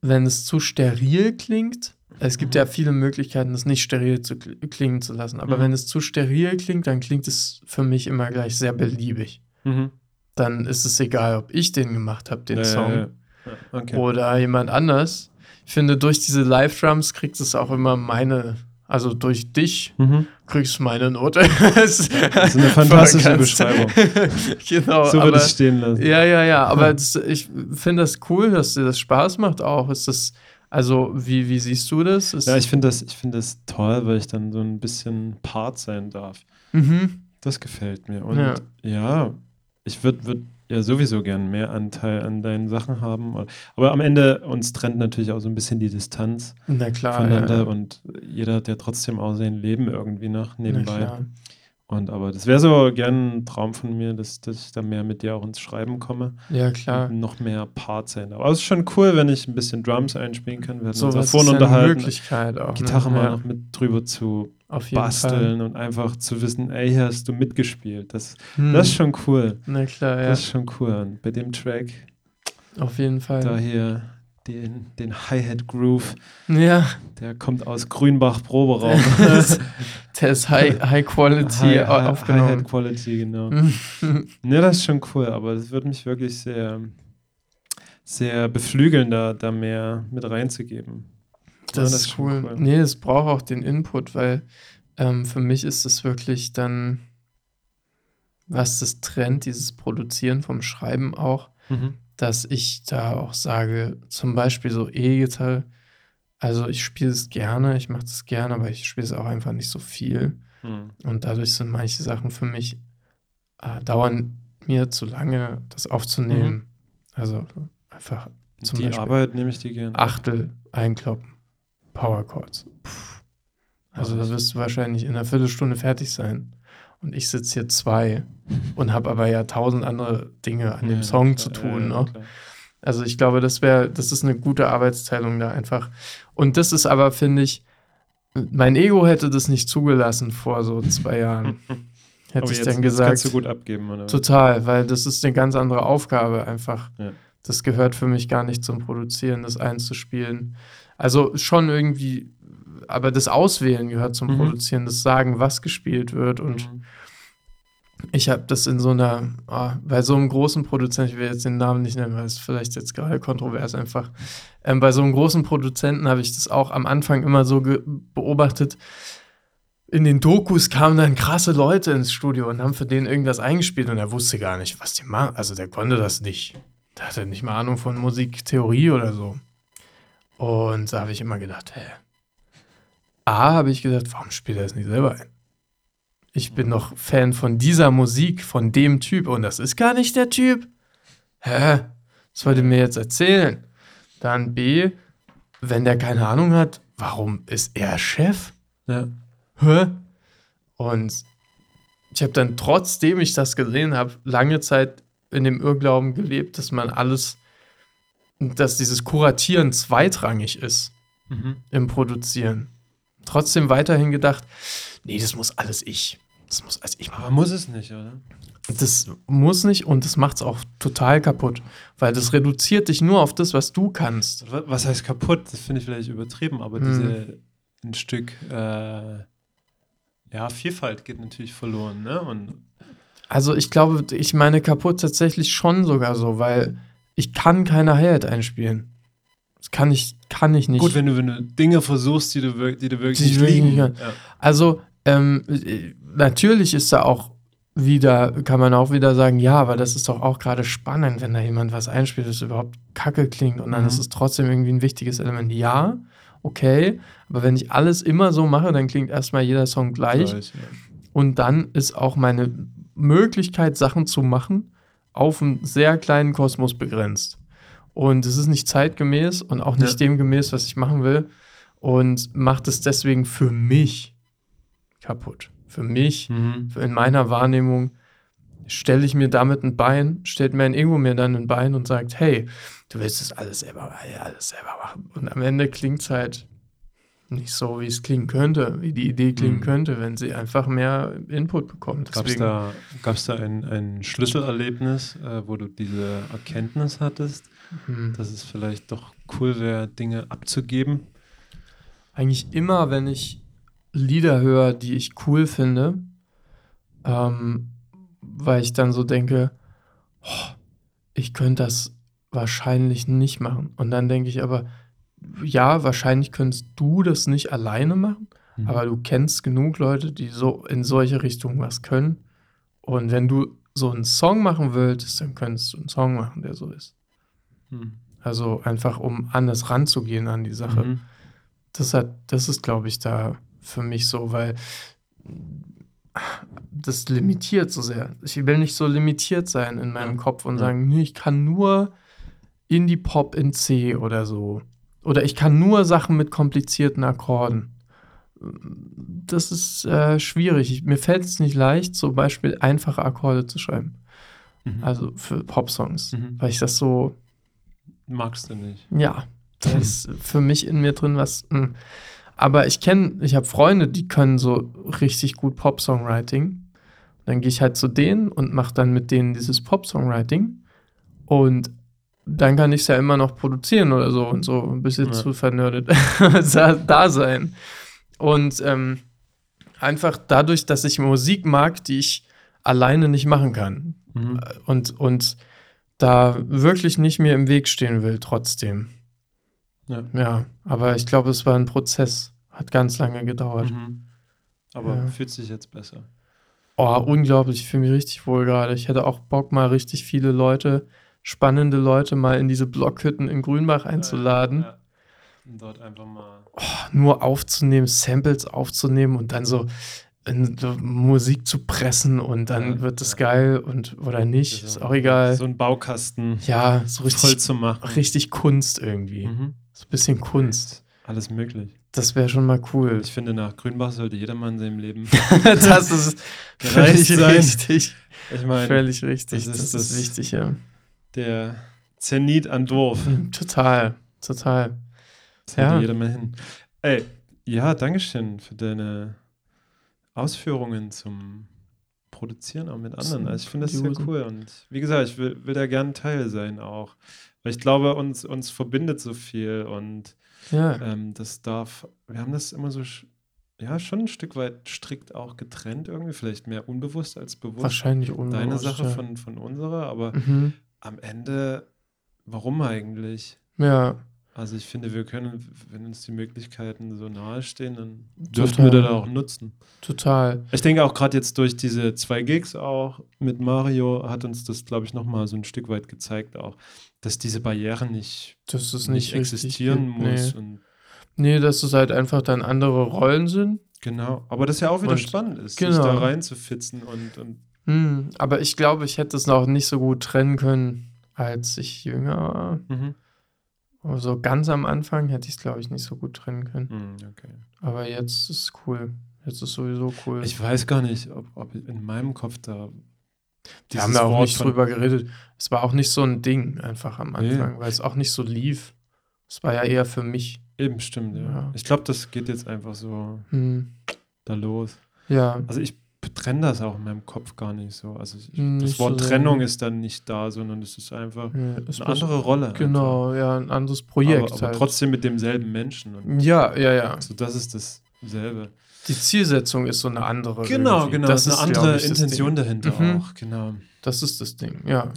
wenn es zu steril klingt, es gibt Mhm. ja viele Möglichkeiten, es nicht steril zu kl- klingen zu lassen, aber Mhm. wenn es zu steril klingt, dann klingt es für mich immer gleich sehr beliebig. Mhm. Dann ist es egal, ob ich den gemacht habe, den Ja, Song, ja. Ja, okay. oder jemand anders. Ich finde, durch diese Live-Drums kriegt es auch immer meine, also durch dich Mhm. kriegst du meine Note. das ist eine fantastische Beschreibung. genau, So würde ich stehen lassen. ja, ja, ja, aber das, ich finde das cool, dass dir das Spaß macht auch. Ist das, also, wie, wie siehst du das? Ist, Ja, ich finde das, ich find das toll, weil ich dann so ein bisschen Part sein darf. mhm. Das gefällt mir. Und Ja. ja, ich würde würd ja sowieso gern mehr Anteil an deinen Sachen haben. Aber am Ende uns trennt natürlich auch so ein bisschen die Distanz klar. voneinander ja, und jeder hat ja trotzdem auch sein Leben irgendwie noch nebenbei. Und aber das wäre so gern ein Traum von mir, dass, dass ich da mehr mit dir auch ins Schreiben komme. Ja, klar. Und noch mehr Part sein. Aber es ist schon cool, wenn ich ein bisschen Drums einspielen kann. Wir So uns ist ja eine unterhalten, Möglichkeit auch. Gitarre ne? mal ja, noch mit drüber zu jeden Fall. basteln und einfach zu wissen, ey, hier hast du mitgespielt. Das, Hm. das ist schon cool. Na klar, ja. Das ist schon cool. Und bei dem Track, Auf jeden Fall. da hier den, den Hi-Hat-Groove, Ja, der kommt aus Grünbach-Proberaum. der ist High, High Quality Hi- Hi- aufgenommen. Hi-Hat-Quality, genau. Ne, das ist schon cool, aber das würde mich wirklich sehr, sehr beflügeln, da, da mehr mit reinzugeben. Ja, Das, das ist cool. cool. Nee, es braucht auch den Input, weil ähm, für mich ist es wirklich dann, was das trennt, dieses Produzieren vom Schreiben auch, dass ich da auch sage, zum Beispiel so E-Gitarre, also ich spiele es gerne, ich mache es gerne, aber ich spiele es auch einfach nicht so viel. Hm. Und dadurch sind manche Sachen für mich, äh, dauern mir zu lange, das aufzunehmen. Also einfach zum Die Beispiel Arbeit nehme ich dir gerne. Achtel einkloppen. Power Chords. Puh. Also da wirst du wahrscheinlich in einer Viertelstunde fertig sein. Und ich sitze hier zwei und habe aber ja tausend andere Dinge an dem Ja, Song klar, zu tun. ja, ne? Also ich glaube, das wäre, das ist eine gute Arbeitsteilung da einfach. Und das ist aber, finde ich, mein Ego hätte das nicht zugelassen vor so zwei Jahren. Hätte Aber ich jetzt, dann gesagt, kannst du gut abgeben, oder? Total, weil das ist eine ganz andere Aufgabe einfach. Ja. Das gehört für mich gar nicht zum Produzieren, das einzuspielen. Also schon irgendwie, aber das Auswählen gehört zum Mhm. Produzieren, das Sagen, was gespielt wird. Und Mhm. ich habe das in so einer, ah, bei so einem großen Produzenten, ich will jetzt den Namen nicht nennen, weil es vielleicht jetzt gerade kontrovers einfach, ähm, bei so einem großen Produzenten habe ich das auch am Anfang immer so beobachtet. In den Dokus kamen dann krasse Leute ins Studio und haben für den irgendwas eingespielt und er wusste gar nicht, was die machen. Also der konnte das nicht. Der hatte nicht mal Ahnung von Musiktheorie oder so. Und da habe ich immer gedacht, hä? A, habe ich gedacht, warum spielt er das nicht selber ein? Ich bin doch Fan von dieser Musik, von dem Typ und das ist gar nicht der Typ. Hä? Was wollt ihr mir jetzt erzählen? Dann B, wenn der keine Ahnung hat, warum ist er Chef? Ja. Hä? Und ich habe dann, trotzdem ich das gesehen habe, lange Zeit in dem Irrglauben gelebt, dass man alles, dass dieses Kuratieren zweitrangig ist Mhm. im Produzieren. Trotzdem weiterhin gedacht, nee, das muss alles ich. Das muss, also ich, Aber muss es nicht, oder? das muss nicht und das macht es auch total kaputt, weil das reduziert dich nur auf das, was du kannst. Wa- Was heißt kaputt? Das finde ich vielleicht übertrieben, aber Hm. diese ein Stück äh, ja, Vielfalt geht natürlich verloren, ne? Und Also ich glaube, ich meine kaputt tatsächlich schon sogar so, weil ich kann keine Hi-Hat einspielen. Das kann ich, kann ich nicht. gut, wenn du, wenn du Dinge versuchst, die du, die du wirklich Die nicht liegen. Ja. Also, ähm, äh, natürlich ist da auch wieder, kann man auch wieder sagen, ja, aber das ist doch auch gerade spannend, wenn da jemand was einspielt, das überhaupt kacke klingt und dann Mhm. ist es trotzdem irgendwie ein wichtiges Element. Ja, okay, aber wenn ich alles immer so mache, dann klingt erstmal jeder Song gleich Gleich, ja. und dann ist auch meine Möglichkeit, Sachen zu machen, auf einen sehr kleinen Kosmos begrenzt. Und es ist nicht zeitgemäß und auch nicht Ja. dem gemäß, was ich machen will. Und macht es deswegen für mich kaputt. Für mich, Mhm. in meiner Wahrnehmung, stelle ich mir damit ein Bein, stellt mein Ego mir dann ein Bein und sagt, hey, du willst das alles selber, ja, alles selber machen. Und am Ende klingt es halt nicht so, wie es klingen könnte, wie die Idee klingen Mhm. könnte, wenn sie einfach mehr Input bekommt. Gab es da, gab's da ein, ein Schlüsselerlebnis, äh, wo du diese Erkenntnis hattest, Hm. dass es vielleicht doch cool wäre, Dinge abzugeben? Eigentlich immer, wenn ich Lieder höre, die ich cool finde, ähm, weil ich dann so denke, oh, ich könnte das wahrscheinlich nicht machen. Und dann denke ich aber, ja, wahrscheinlich könntest du das nicht alleine machen, Mhm. aber du kennst genug Leute, die so in solche Richtungen was können. Und wenn du so einen Song machen willst, dann könntest du einen Song machen, der so ist. Also einfach, um anders ranzugehen an die Sache. Mhm. Das hat, das ist, glaube ich, da für mich so, weil das limitiert so sehr. Ich will nicht so limitiert sein in meinem Ja. Kopf und Ja. sagen, nee, ich kann nur Indie-Pop in C oder so. Oder ich kann nur Sachen mit komplizierten Akkorden. Das ist äh, schwierig. Ich, mir fällt es nicht leicht, zum Beispiel einfache Akkorde zu schreiben. Mhm. Also für Pop-Songs. Mhm. Weil ich das so, Magst du nicht. ja, da ist für mich in mir drin was. mh. Aber ich kenne, ich habe Freunde, die können so richtig gut Pop-Songwriting. Dann gehe ich halt zu denen und mache dann mit denen dieses Pop-Songwriting. Und dann kann ich es ja immer noch produzieren oder so und so ein bisschen Ja. zu vernördet da da sein. Und ähm, einfach dadurch, dass ich Musik mag, die ich alleine nicht machen kann. Mhm. Und, und da wirklich nicht mir im Weg stehen will, trotzdem. Ja. Ja, aber ich glaube, es war ein Prozess. Hat ganz lange gedauert. Mhm. Aber Ja. fühlt sich jetzt besser. Oh, unglaublich. Ich fühle mich richtig wohl gerade. Ich hätte auch Bock, mal richtig viele Leute, spannende Leute mal in diese Blockhütten in Grünbach einzuladen. Ja. Und dort einfach mal. Nur aufzunehmen, Samples aufzunehmen und dann so in so Musik zu pressen und dann Ja, wird es ja. geil und oder nicht, ist auch egal. So einen Baukasten ja, so voll richtig, zu machen. richtig Kunst irgendwie. Mhm. So ein bisschen Kunst. Alles möglich. Das wäre schon mal cool. Ich finde, nach Grünbach sollte jedermann in seinem Leben. das ist völlig sein. richtig. Ich meine, Völlig richtig. das Das ist ist, das- wichtig, ja. der Zenit an Dorf. Total, total. Sollte Ja. jedermann hin. Ey, ja, Dankeschön für deine Ausführungen zum Produzieren auch mit anderen. Also ich finde das sehr cool. Und wie gesagt, ich will, will da gerne Teil sein auch. Weil ich glaube, uns, uns verbindet so viel und Ja, ähm, das darf, wir haben das immer so, ja, schon ein Stück weit strikt auch getrennt irgendwie, vielleicht mehr unbewusst als bewusst. wahrscheinlich unbewusst. Deine Sache ja. von, von unserer, aber Mhm. am Ende, warum eigentlich? Ja, Also ich finde, wir können, wenn uns die Möglichkeiten so nahe stehen, dann dürfen wir das auch nutzen. total. Ich denke auch gerade jetzt durch diese zwei Gigs auch mit Mario hat uns das, glaube ich, nochmal so ein Stück weit gezeigt auch, dass diese Barrieren nicht, Das ist nicht, nicht, existieren muss. Nee. Nee, dass es halt einfach dann andere Rollen sind. genau. Aber das ja auch wieder Und- spannend ist, sich genau. da reinzufitzen und, und Hm, aber ich glaube, ich hätte es noch nicht so gut trennen können, als ich jünger war. mhm. Also ganz am Anfang hätte ich es, glaube ich, nicht so gut trennen können. Mhm, okay. Aber jetzt ist es cool. Jetzt ist sowieso cool. Ich weiß gar nicht, ob, ob in meinem Kopf da Wir haben da auch Wort nicht drüber geredet. Es war auch nicht so ein Ding einfach am Nee. Anfang, weil es auch nicht so lief. Es war ja eher für mich. Eben, stimmt, ja. Ja. Ich glaube, das geht jetzt einfach so Hm. da los. Ja, Also ich trenne das auch in meinem Kopf gar nicht so. Also ich, Nicht das Wort so Trennung ist dann nicht da, sondern es ist einfach Ja, es eine andere Rolle. Genau, ja, ein anderes einfach. Projekt Aber, aber halt. trotzdem mit demselben Menschen. Ja, ja, ja. also das ist dasselbe. Die Zielsetzung ist so eine andere. Genau, irgendwie. genau. Das ist eine ist, andere ich, Intention dahinter Mhm. auch. Genau. Das ist das Ding, ja.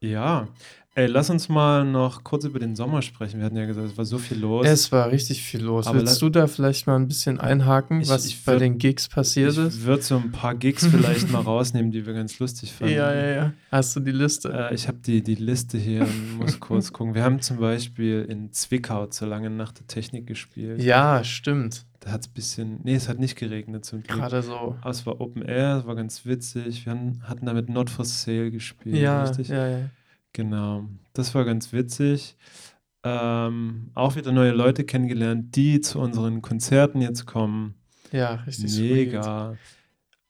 Ja. Ey, lass uns mal noch kurz über den Sommer sprechen. Wir hatten ja gesagt, es war so viel los. Es war richtig viel los. Aber Willst du da vielleicht mal ein bisschen einhaken, Ich- was ich bei würd- den Gigs passiert ist? ich würde so ein paar Gigs vielleicht mal rausnehmen, die wir ganz lustig fanden. Ja, ja, ja. Hast du die Liste? Äh, ich habe die, die Liste hier und muss kurz gucken. Wir haben zum Beispiel in Zwickau zur langen Nacht der Technik gespielt. ja, stimmt. Da hat es ein bisschen, nee, es hat nicht geregnet zum Glück. Gerade so. Aber es war Open Air, es war ganz witzig. Wir haben, hatten damit Not for Sale gespielt. Ja, richtig? ja, ja. Genau, das war ganz witzig. Ähm, auch wieder neue Leute kennengelernt, die zu unseren Konzerten jetzt kommen. Ja, richtig sweet. Mega.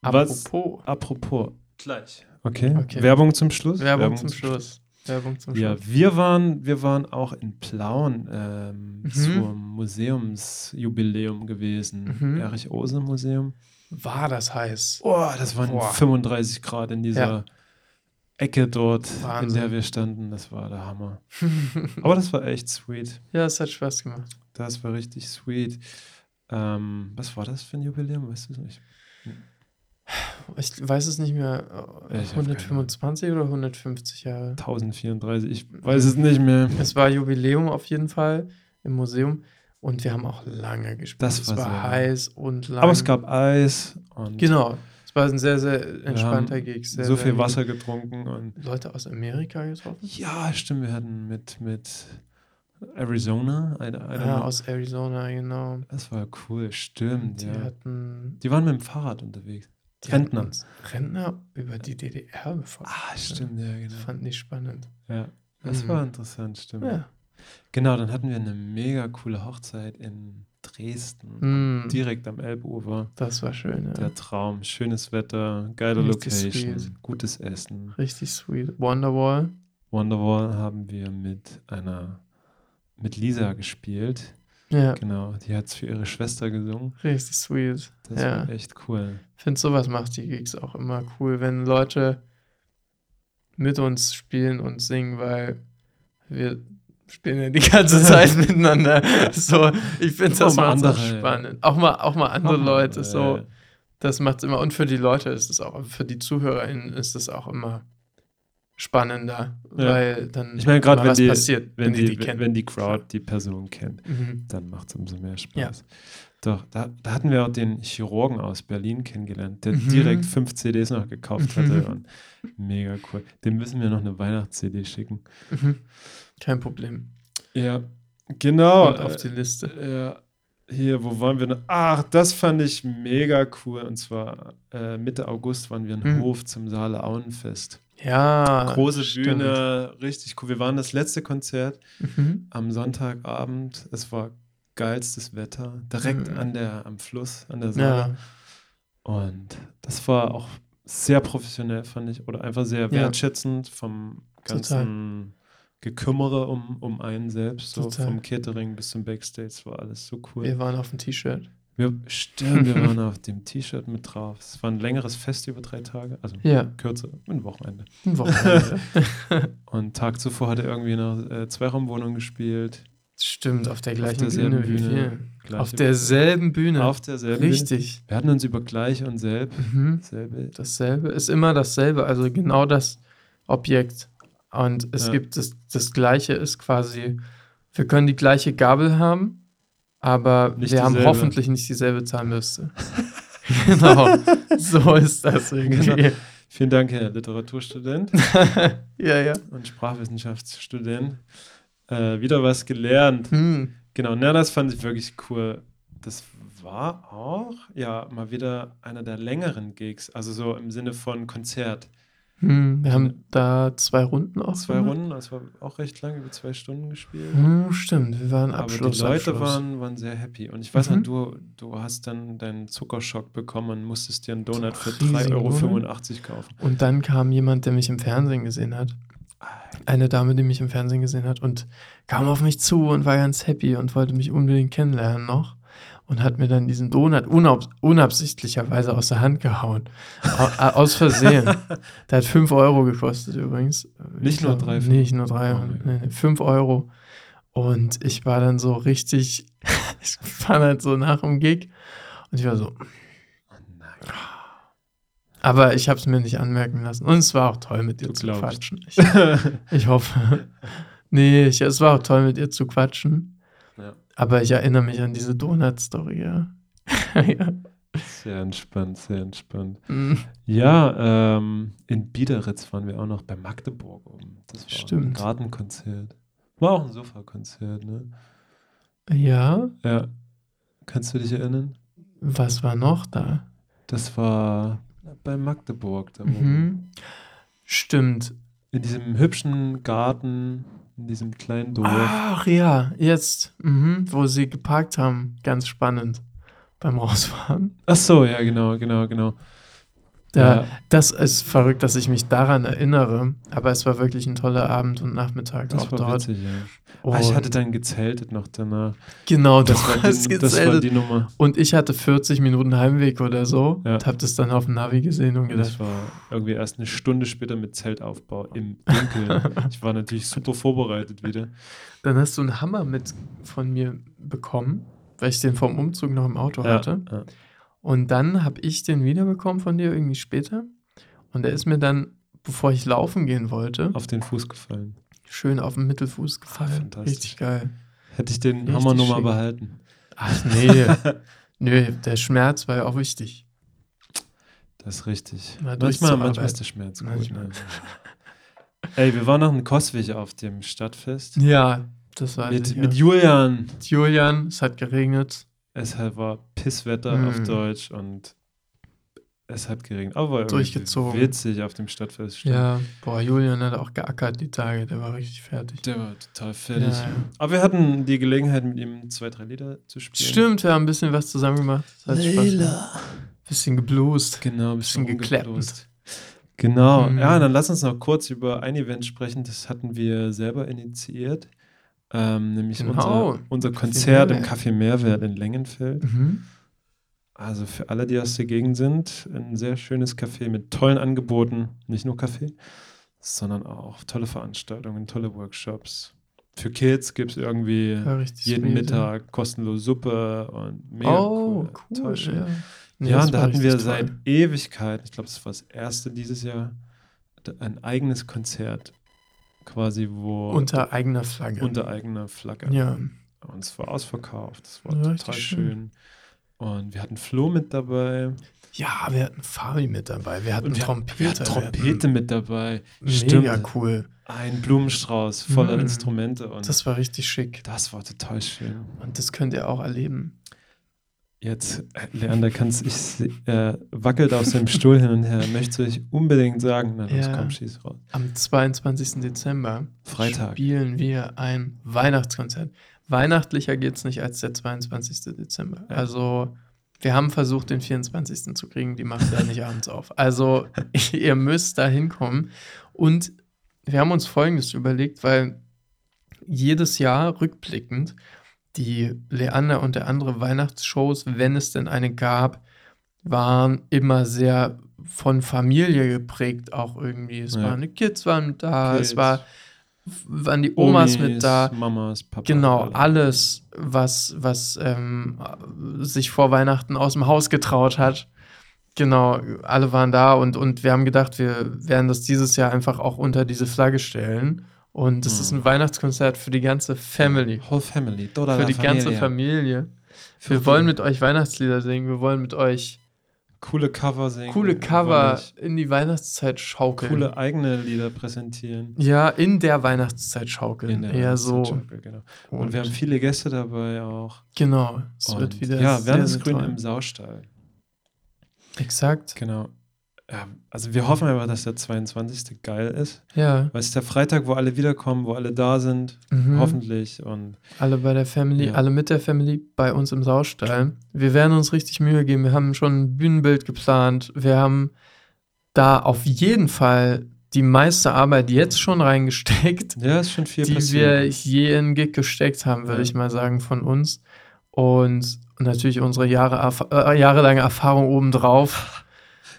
Was, Apropos. apropos, gleich. Okay. Okay. Werbung zum Schluss. Werbung, zum Schluss. Werbung zum Ja, Schluss. wir waren, wir waren auch in Plauen ähm, Mhm. zum Museumsjubiläum gewesen. Mhm. Erich Ose Museum. War das heiß? Oh, das waren Boah. 35 Grad in dieser Ja. Ecke dort, in Wahnsinn. der wir standen. Das war der Hammer. Aber das war echt sweet. ja, es hat Spaß gemacht. Das war richtig sweet. Ähm, was war das für ein Jubiläum? Weißt du es nicht? Ich weiß es nicht mehr. äh, Ich hab keine 125 oder 150 Jahre? 1034, ich weiß es nicht mehr. Es war Jubiläum auf jeden Fall im Museum und wir haben auch lange gespielt. Das es war war sehr heiß und lang. Aber es gab Eis und Genau. Es war ein sehr, sehr entspannter Gig. Sehr, so viel. Wasser getrunken und Leute aus Amerika getroffen? ja, stimmt, wir hatten mit, mit Arizona eine, eine Ja, aus Arizona, genau. Das war cool, stimmt, Die ja. hatten. Die waren mit dem Fahrrad unterwegs. Die Rentner. Rentner über die DDR befragt. Ah, stimmt, ja, Das genau. fand ich spannend. Ja, das Mhm. war interessant, stimmt. Ja. Genau, dann hatten wir eine mega coole Hochzeit in Dresden, Mm, direkt am Elbufer. das war schön, ja. Der Traum, schönes Wetter, geile Richtig Location, sweet. gutes Essen. Richtig sweet. Wonderwall. Wonderwall haben wir mit einer, mit Lisa gespielt. Ja, Genau, die hat es für ihre Schwester gesungen. richtig sweet. Das Ja. war echt cool. Ich finde, sowas macht die Gigs auch immer cool, wenn Leute mit uns spielen und singen, weil wir spielen ja die ganze Zeit miteinander. So, ich finde Auch das mal macht so andere, spannend. Auch mal, auch mal andere Auch mal, Leute, so. Das macht immer, und für die Leute ist es auch, für die ZuhörerInnen ist es auch immer spannender, Ja. weil dann Ich meine, gerade wenn was die, passiert, wenn, die, kennen. wenn die Crowd die Person kennt, Mhm. dann macht es umso mehr Spaß. Doch, da, da hatten wir auch den Chirurgen aus Berlin kennengelernt, der Mhm. direkt fünf CDs noch gekauft hatte. Mhm. Und mega cool. Dem müssen wir noch eine Weihnachts-CD schicken. Mhm. Kein Problem. Ja, genau. Und auf die Liste. Äh, ja, hier, wo waren wir noch? Ach, das fand ich mega cool. Und zwar äh, Mitte August waren wir in Mhm. Hof zum Saale Auenfest. Ja. Große stimmt. Bühne, richtig cool. Wir waren das letzte Konzert Mhm. am Sonntagabend. Es war geilstes Wetter, direkt Mhm. an der, am Fluss, an der Saale. Ja. Und das war auch sehr professionell, fand ich, oder einfach sehr Ja. wertschätzend vom ganzen Gekümmere um, um einen selbst, so Total. vom Catering bis zum Backstage, war alles so cool. Wir waren auf dem T-Shirt. Wir, stimmt, wir waren auf dem T-Shirt mit drauf. Es war ein längeres Fest über drei Tage, also Ja, kürzer, ein Wochenende. ein Wochenende. Und Tag zuvor hat er irgendwie noch äh, Zweiraumwohnung gespielt. Stimmt, auf der gleichen derselben Bühne. Bühne. Gleiche- Auf derselben Bühne. Auf derselben Bühne. Richtig. Wir hatten uns über gleich und selb, Mhm. selbe. Dasselbe ist immer dasselbe, also genau das Objekt. Und es Ja. gibt das, das Gleiche ist quasi, wir können die gleiche Gabel haben, aber Nicht wir haben dieselbe. hoffentlich nicht dieselbe Zahnbürste. genau, so ist das irgendwie. Genau. Vielen Dank, Herr Literaturstudent ja, ja. und Sprachwissenschaftsstudent. Äh, wieder was gelernt. Hm. Genau, na, das fand ich wirklich cool. Das war auch, ja, mal wieder einer der längeren Gigs, also so im Sinne von Konzert. Hm. Wir haben da zwei Runden auch Zwei gemacht. Runden, das war auch recht lang, über zwei Stunden gespielt. Hm, stimmt, wir waren Aber Abschluss. die Leute Abschluss. waren, waren sehr happy. Und ich weiß Mhm. noch, du, du hast dann deinen Zuckerschock bekommen und musstest dir einen Donut für Riesigen 3,85 Euro kaufen. Und dann kam jemand, der mich im Fernsehen gesehen hat. Eine Dame, die mich im Fernsehen gesehen hat und kam auf mich zu und war ganz happy und wollte mich unbedingt kennenlernen noch. Und hat mir dann diesen Donut unab unabsichtlicherweise aus der Hand gehauen. aus Versehen. Der hat 5 Euro gekostet übrigens. Nicht nur 3? Nicht nur 3, oh, nee, nee, 5 Euro. Und ich war dann so richtig, ich war halt so nach dem Gig und ich war so. Oh nein. Aber ich habe es mir nicht anmerken lassen. Und es war auch toll, mit dir du zu glaubst. quatschen. Ich, ich hoffe. Nee, ich, es war auch toll, mit ihr zu quatschen. Aber ich erinnere mich an diese Donut-Story, ja. ja. Sehr entspannt, sehr entspannt. Mhm. Ja, ähm, in Biederitz waren wir auch noch bei Magdeburg oben. Das war Stimmt. ein Gartenkonzert. War auch ein Sofakonzert, ne? Ja. Ja. Kannst du dich erinnern? Was war noch da? Das war bei Magdeburg. Da mhm. Stimmt. In diesem hübschen Garten, in diesem kleinen Dorf. Ach ja, jetzt, mhm, wo sie geparkt haben. Ganz spannend beim Rausfahren. Ach so, ja, genau, genau, genau. Ja. Das ist verrückt, dass ich mich daran erinnere, aber es war wirklich ein toller Abend und Nachmittag das auch war dort. Witzig, ja. ah, ich hatte dann gezeltet noch danach. Genau, das, war, die, das war die Nummer. Und ich hatte 40 Minuten Heimweg oder so ja. und habe das dann auf dem Navi gesehen und gedacht. Das war irgendwie erst eine Stunde später mit Zeltaufbau im Dunkeln. ich war natürlich super vorbereitet wieder. Dann hast du einen Hammer mit von mir bekommen, weil ich den vom Umzug noch im Auto ja, hatte. Ja. Und dann habe ich den wiederbekommen von dir irgendwie später. Und der ist mir dann, bevor ich laufen gehen wollte, auf den Fuß gefallen. Schön auf den Mittelfuß gefallen. Ah, Richtig geil. Hätte ich den Richtig Hammer nochmal behalten. Ach nee. Nö, der Schmerz war ja auch wichtig. Das ist richtig. Manchmal, manchmal ist der Schmerz gut. Ne? Ey, wir waren noch in Koswig auf dem Stadtfest. Ja, das war mit, mit Julian. Mit Julian, es hat geregnet. Es war Pisswetter mm. auf Deutsch und es hat geregnet. Aber durchgezogen. Witzig auf dem Stadtfest. Stimmt. Ja, boah, Julian hat auch geackert die Tage, der war richtig fertig. Der war total fertig. Ja. Aber wir hatten die Gelegenheit, mit ihm zwei, drei Lieder zu spielen. Stimmt, wir haben ein bisschen was zusammen gemacht. Das hat. Spaß Bisschen gebluest. Genau, ein bisschen, bisschen geklappt. Genau, mhm. ja, dann lass uns noch kurz über ein Event sprechen, das hatten wir selber initiiert. Ähm, nämlich genau. unser, unser Konzert im Café Mehrwert in Lengenfeld. Mhm. Also für alle, die aus der Gegend sind, ein sehr schönes Café mit tollen Angeboten. Nicht nur Kaffee, sondern auch tolle Veranstaltungen, tolle Workshops. Für Kids gibt es irgendwie ja, jeden sweet, Mittag kostenlose Suppe und mega oh, cool. Toll schön. Ja, nee, ja und da hatten wir toll. seit Ewigkeit, ich glaube, das war das erste dieses Jahr, ein eigenes Konzert quasi, wo. Unter eigener Flagge. Unter eigener Flagge. Ja. Und es war ausverkauft. Das war ja, total schön. schön. Und wir hatten Flo mit dabei. Ja, wir hatten Fabi mit dabei. Wir hatten wir, Trompete. Wir hatten Trompete mit dabei. Mega Stimmt. cool. Ein Blumenstrauß voller mhm. Instrumente. Und das war richtig schick. Das war total schön. Und das könnt ihr auch erleben. Jetzt, äh, Leander, kannst ich äh, wackelt auf seinem Stuhl hin und her. Möchtest du dich unbedingt sagen? Na, ja, komm, schieß raus. Am 22. Dezember Freitag. spielen wir ein Weihnachtskonzert. Weihnachtlicher geht es nicht als der 22. Dezember. Ja. Also, wir haben versucht, den 24. zu kriegen, die macht ja nicht abends auf. Also, ihr müsst da hinkommen. Und wir haben uns Folgendes überlegt, weil jedes Jahr rückblickend die Leander und der andere Weihnachtsshows, wenn es denn eine gab, waren immer sehr von Familie geprägt, auch irgendwie. Es ja. waren die Kids waren da, Kids. es war, waren die Omas Omis, mit da. Mamas, Papa. Genau, alles, was, was ähm, sich vor Weihnachten aus dem Haus getraut hat. Genau, alle waren da und, und wir haben gedacht, wir werden das dieses Jahr einfach auch unter diese Flagge stellen und es hm. ist ein Weihnachtskonzert für die ganze Family. Whole Family. Toda für die Familie. ganze Familie. Wir wollen mit euch Weihnachtslieder singen. Wir wollen mit euch coole Cover singen. Coole Cover in die Weihnachtszeit schaukeln. Coole eigene Lieder präsentieren. Ja, in der Weihnachtszeit schaukeln. In der Eher so. Schaukeln, genau. Und, Und, wir haben viele Gäste dabei auch. Genau. Es Und wird wieder. Ja, Wernesgrün im Saustall. Exakt. Genau. Ja, also wir hoffen einfach, dass der 22. geil ist. Ja. Weil es ist der Freitag, wo alle wiederkommen, wo alle da sind, mhm. hoffentlich. Und alle bei der Family, ja. alle mit der Family bei uns im Saustall. Wir werden uns richtig Mühe geben. Wir haben schon ein Bühnenbild geplant. Wir haben da auf jeden Fall die meiste Arbeit jetzt schon reingesteckt. Ja, ist schon viel die passiert. wir je in Gig gesteckt haben, würde ja. ich mal sagen, von uns. und natürlich unsere Jahre, äh, jahrelange Erfahrung obendrauf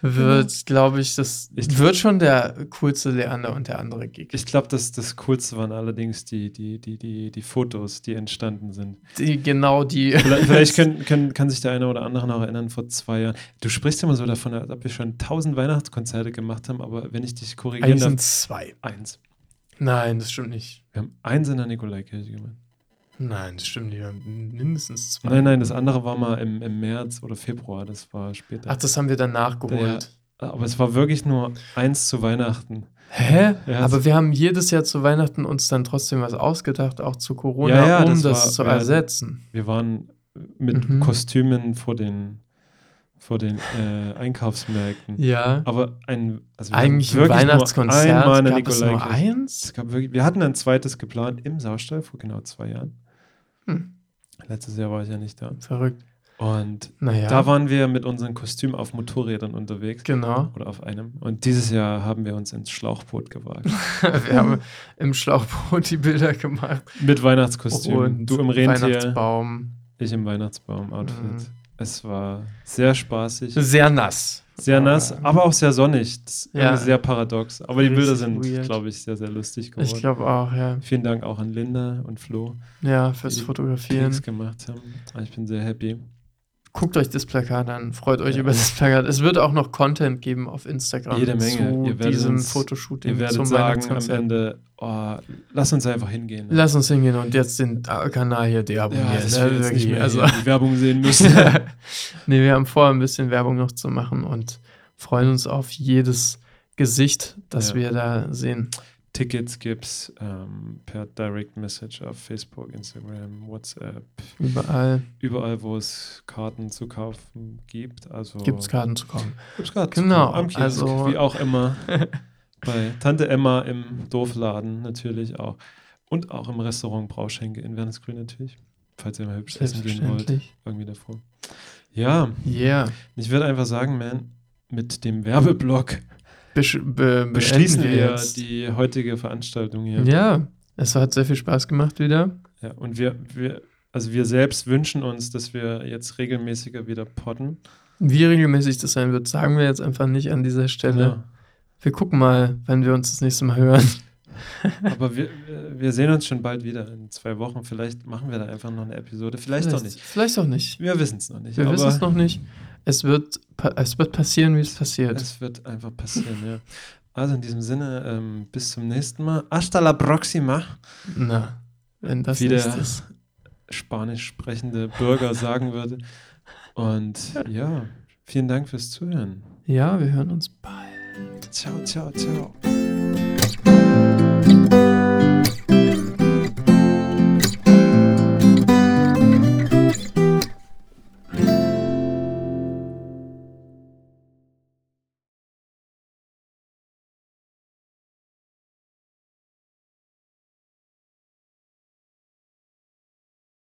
wird, glaube ich, das ich wird schon der coolste Leander und der andere Gig. Ich glaube, dass das Coolste waren allerdings die, die, die, die, die Fotos, die entstanden sind. Die, genau die. Vielleicht, vielleicht können, können, kann sich der eine oder andere noch erinnern, vor zwei Jahren. Du sprichst immer so davon, als ob wir schon tausend Weihnachtskonzerte gemacht haben, aber wenn ich dich korrigiere. Eins sind zwei. Eins. Nein, das stimmt nicht. Wir haben eins in der Nikolaikirche gemacht. Nein, das stimmt nicht. Mindestens zwei. Nein, nein, das andere war mal im, im März oder Februar. Das war später. Ach, das haben wir dann nachgeholt. Der, aber es war wirklich nur eins zu Weihnachten. Hä? Ja, aber wir haben jedes Jahr zu Weihnachten uns dann trotzdem was ausgedacht, auch zu Corona, ja, ja, um das, das war, zu ersetzen. Wir waren mit mhm. Kostümen vor den vor den äh, Einkaufsmärkten. Ja. Aber ein also eigentlich ein Weihnachtskonzert einmal eine gab es nur eins. Es gab wirklich, wir hatten ein zweites geplant im Saustall vor genau zwei Jahren. Hm. Letztes Jahr war ich ja nicht da. Verrückt. Und naja. da waren wir mit unseren Kostümen auf Motorrädern unterwegs. Genau. Oder auf einem. Und dieses Jahr haben wir uns ins Schlauchboot gewagt. wir haben im Schlauchboot die Bilder gemacht. Mit Weihnachtskostüm. Und du im Rentier. Weihnachtsbaum. Ich im Weihnachtsbaum-Outfit. Mhm. Es war sehr spaßig. Sehr nass. Sehr nass, aber auch sehr sonnig. Ja. Sehr paradox. Aber die Bilder sind, glaube ich, sehr, sehr lustig geworden. Ich glaube auch, ja. Vielen Dank auch an Linda und Flo. Ja, fürs die Fotografieren. Die gemacht haben. Ich bin sehr happy. Guckt euch das Plakat an, freut euch ja. über das Plakat. Es wird auch noch Content geben auf Instagram Jede Menge. zu diesem uns, Fotoshooting. Ihr werdet zum sagen am Ende, oh, lass uns einfach hingehen. Ne? Lass uns hingehen und jetzt den Kanal hier deabonnieren. Ja, dass ne? wir jetzt nicht mehr also, die Werbung sehen müssen. nee, wir haben vor, ein bisschen Werbung noch zu machen und freuen uns auf jedes Gesicht, das ja. wir da sehen. Tickets gibt es ähm, per Direct Message auf Facebook, Instagram, WhatsApp. Überall. Überall, wo es Karten zu kaufen gibt. Also gibt es Karten zu kaufen. Gibt's Karten genau. Zu kaufen. Am Kiosk, also wie auch immer. Bei Tante Emma im Dorfladen natürlich auch. Und auch im Restaurant Brauschenke in Wernesgrün natürlich. Falls ihr mal hübsch essen gehen wollt. Irgendwie davor. Ja. Yeah. Ich würde einfach sagen, man, mit dem Werbeblock Besch be beschließen wir, wir die heutige Veranstaltung hier. Ja, es hat sehr viel Spaß gemacht wieder. Ja, und wir, wir, also wir selbst wünschen uns, dass wir jetzt regelmäßiger wieder podden. Wie regelmäßig das sein wird, sagen wir jetzt einfach nicht an dieser Stelle. Ja. Wir gucken mal, wenn wir uns das nächste Mal hören. Aber wir, wir sehen uns schon bald wieder in zwei Wochen. Vielleicht machen wir da einfach noch eine Episode. Vielleicht, vielleicht auch nicht. Vielleicht auch nicht. Wir wissen es noch nicht. Wir wissen es noch nicht. Es wird, es wird passieren, wie es passiert. Es wird einfach passieren, ja. Also in diesem Sinne, ähm, bis zum nächsten Mal. Hasta la próxima. Na, wenn das wie der spanisch sprechende Bürger sagen würde. Und ja, vielen Dank fürs Zuhören. Ja, wir hören uns bald. Ciao, ciao, ciao.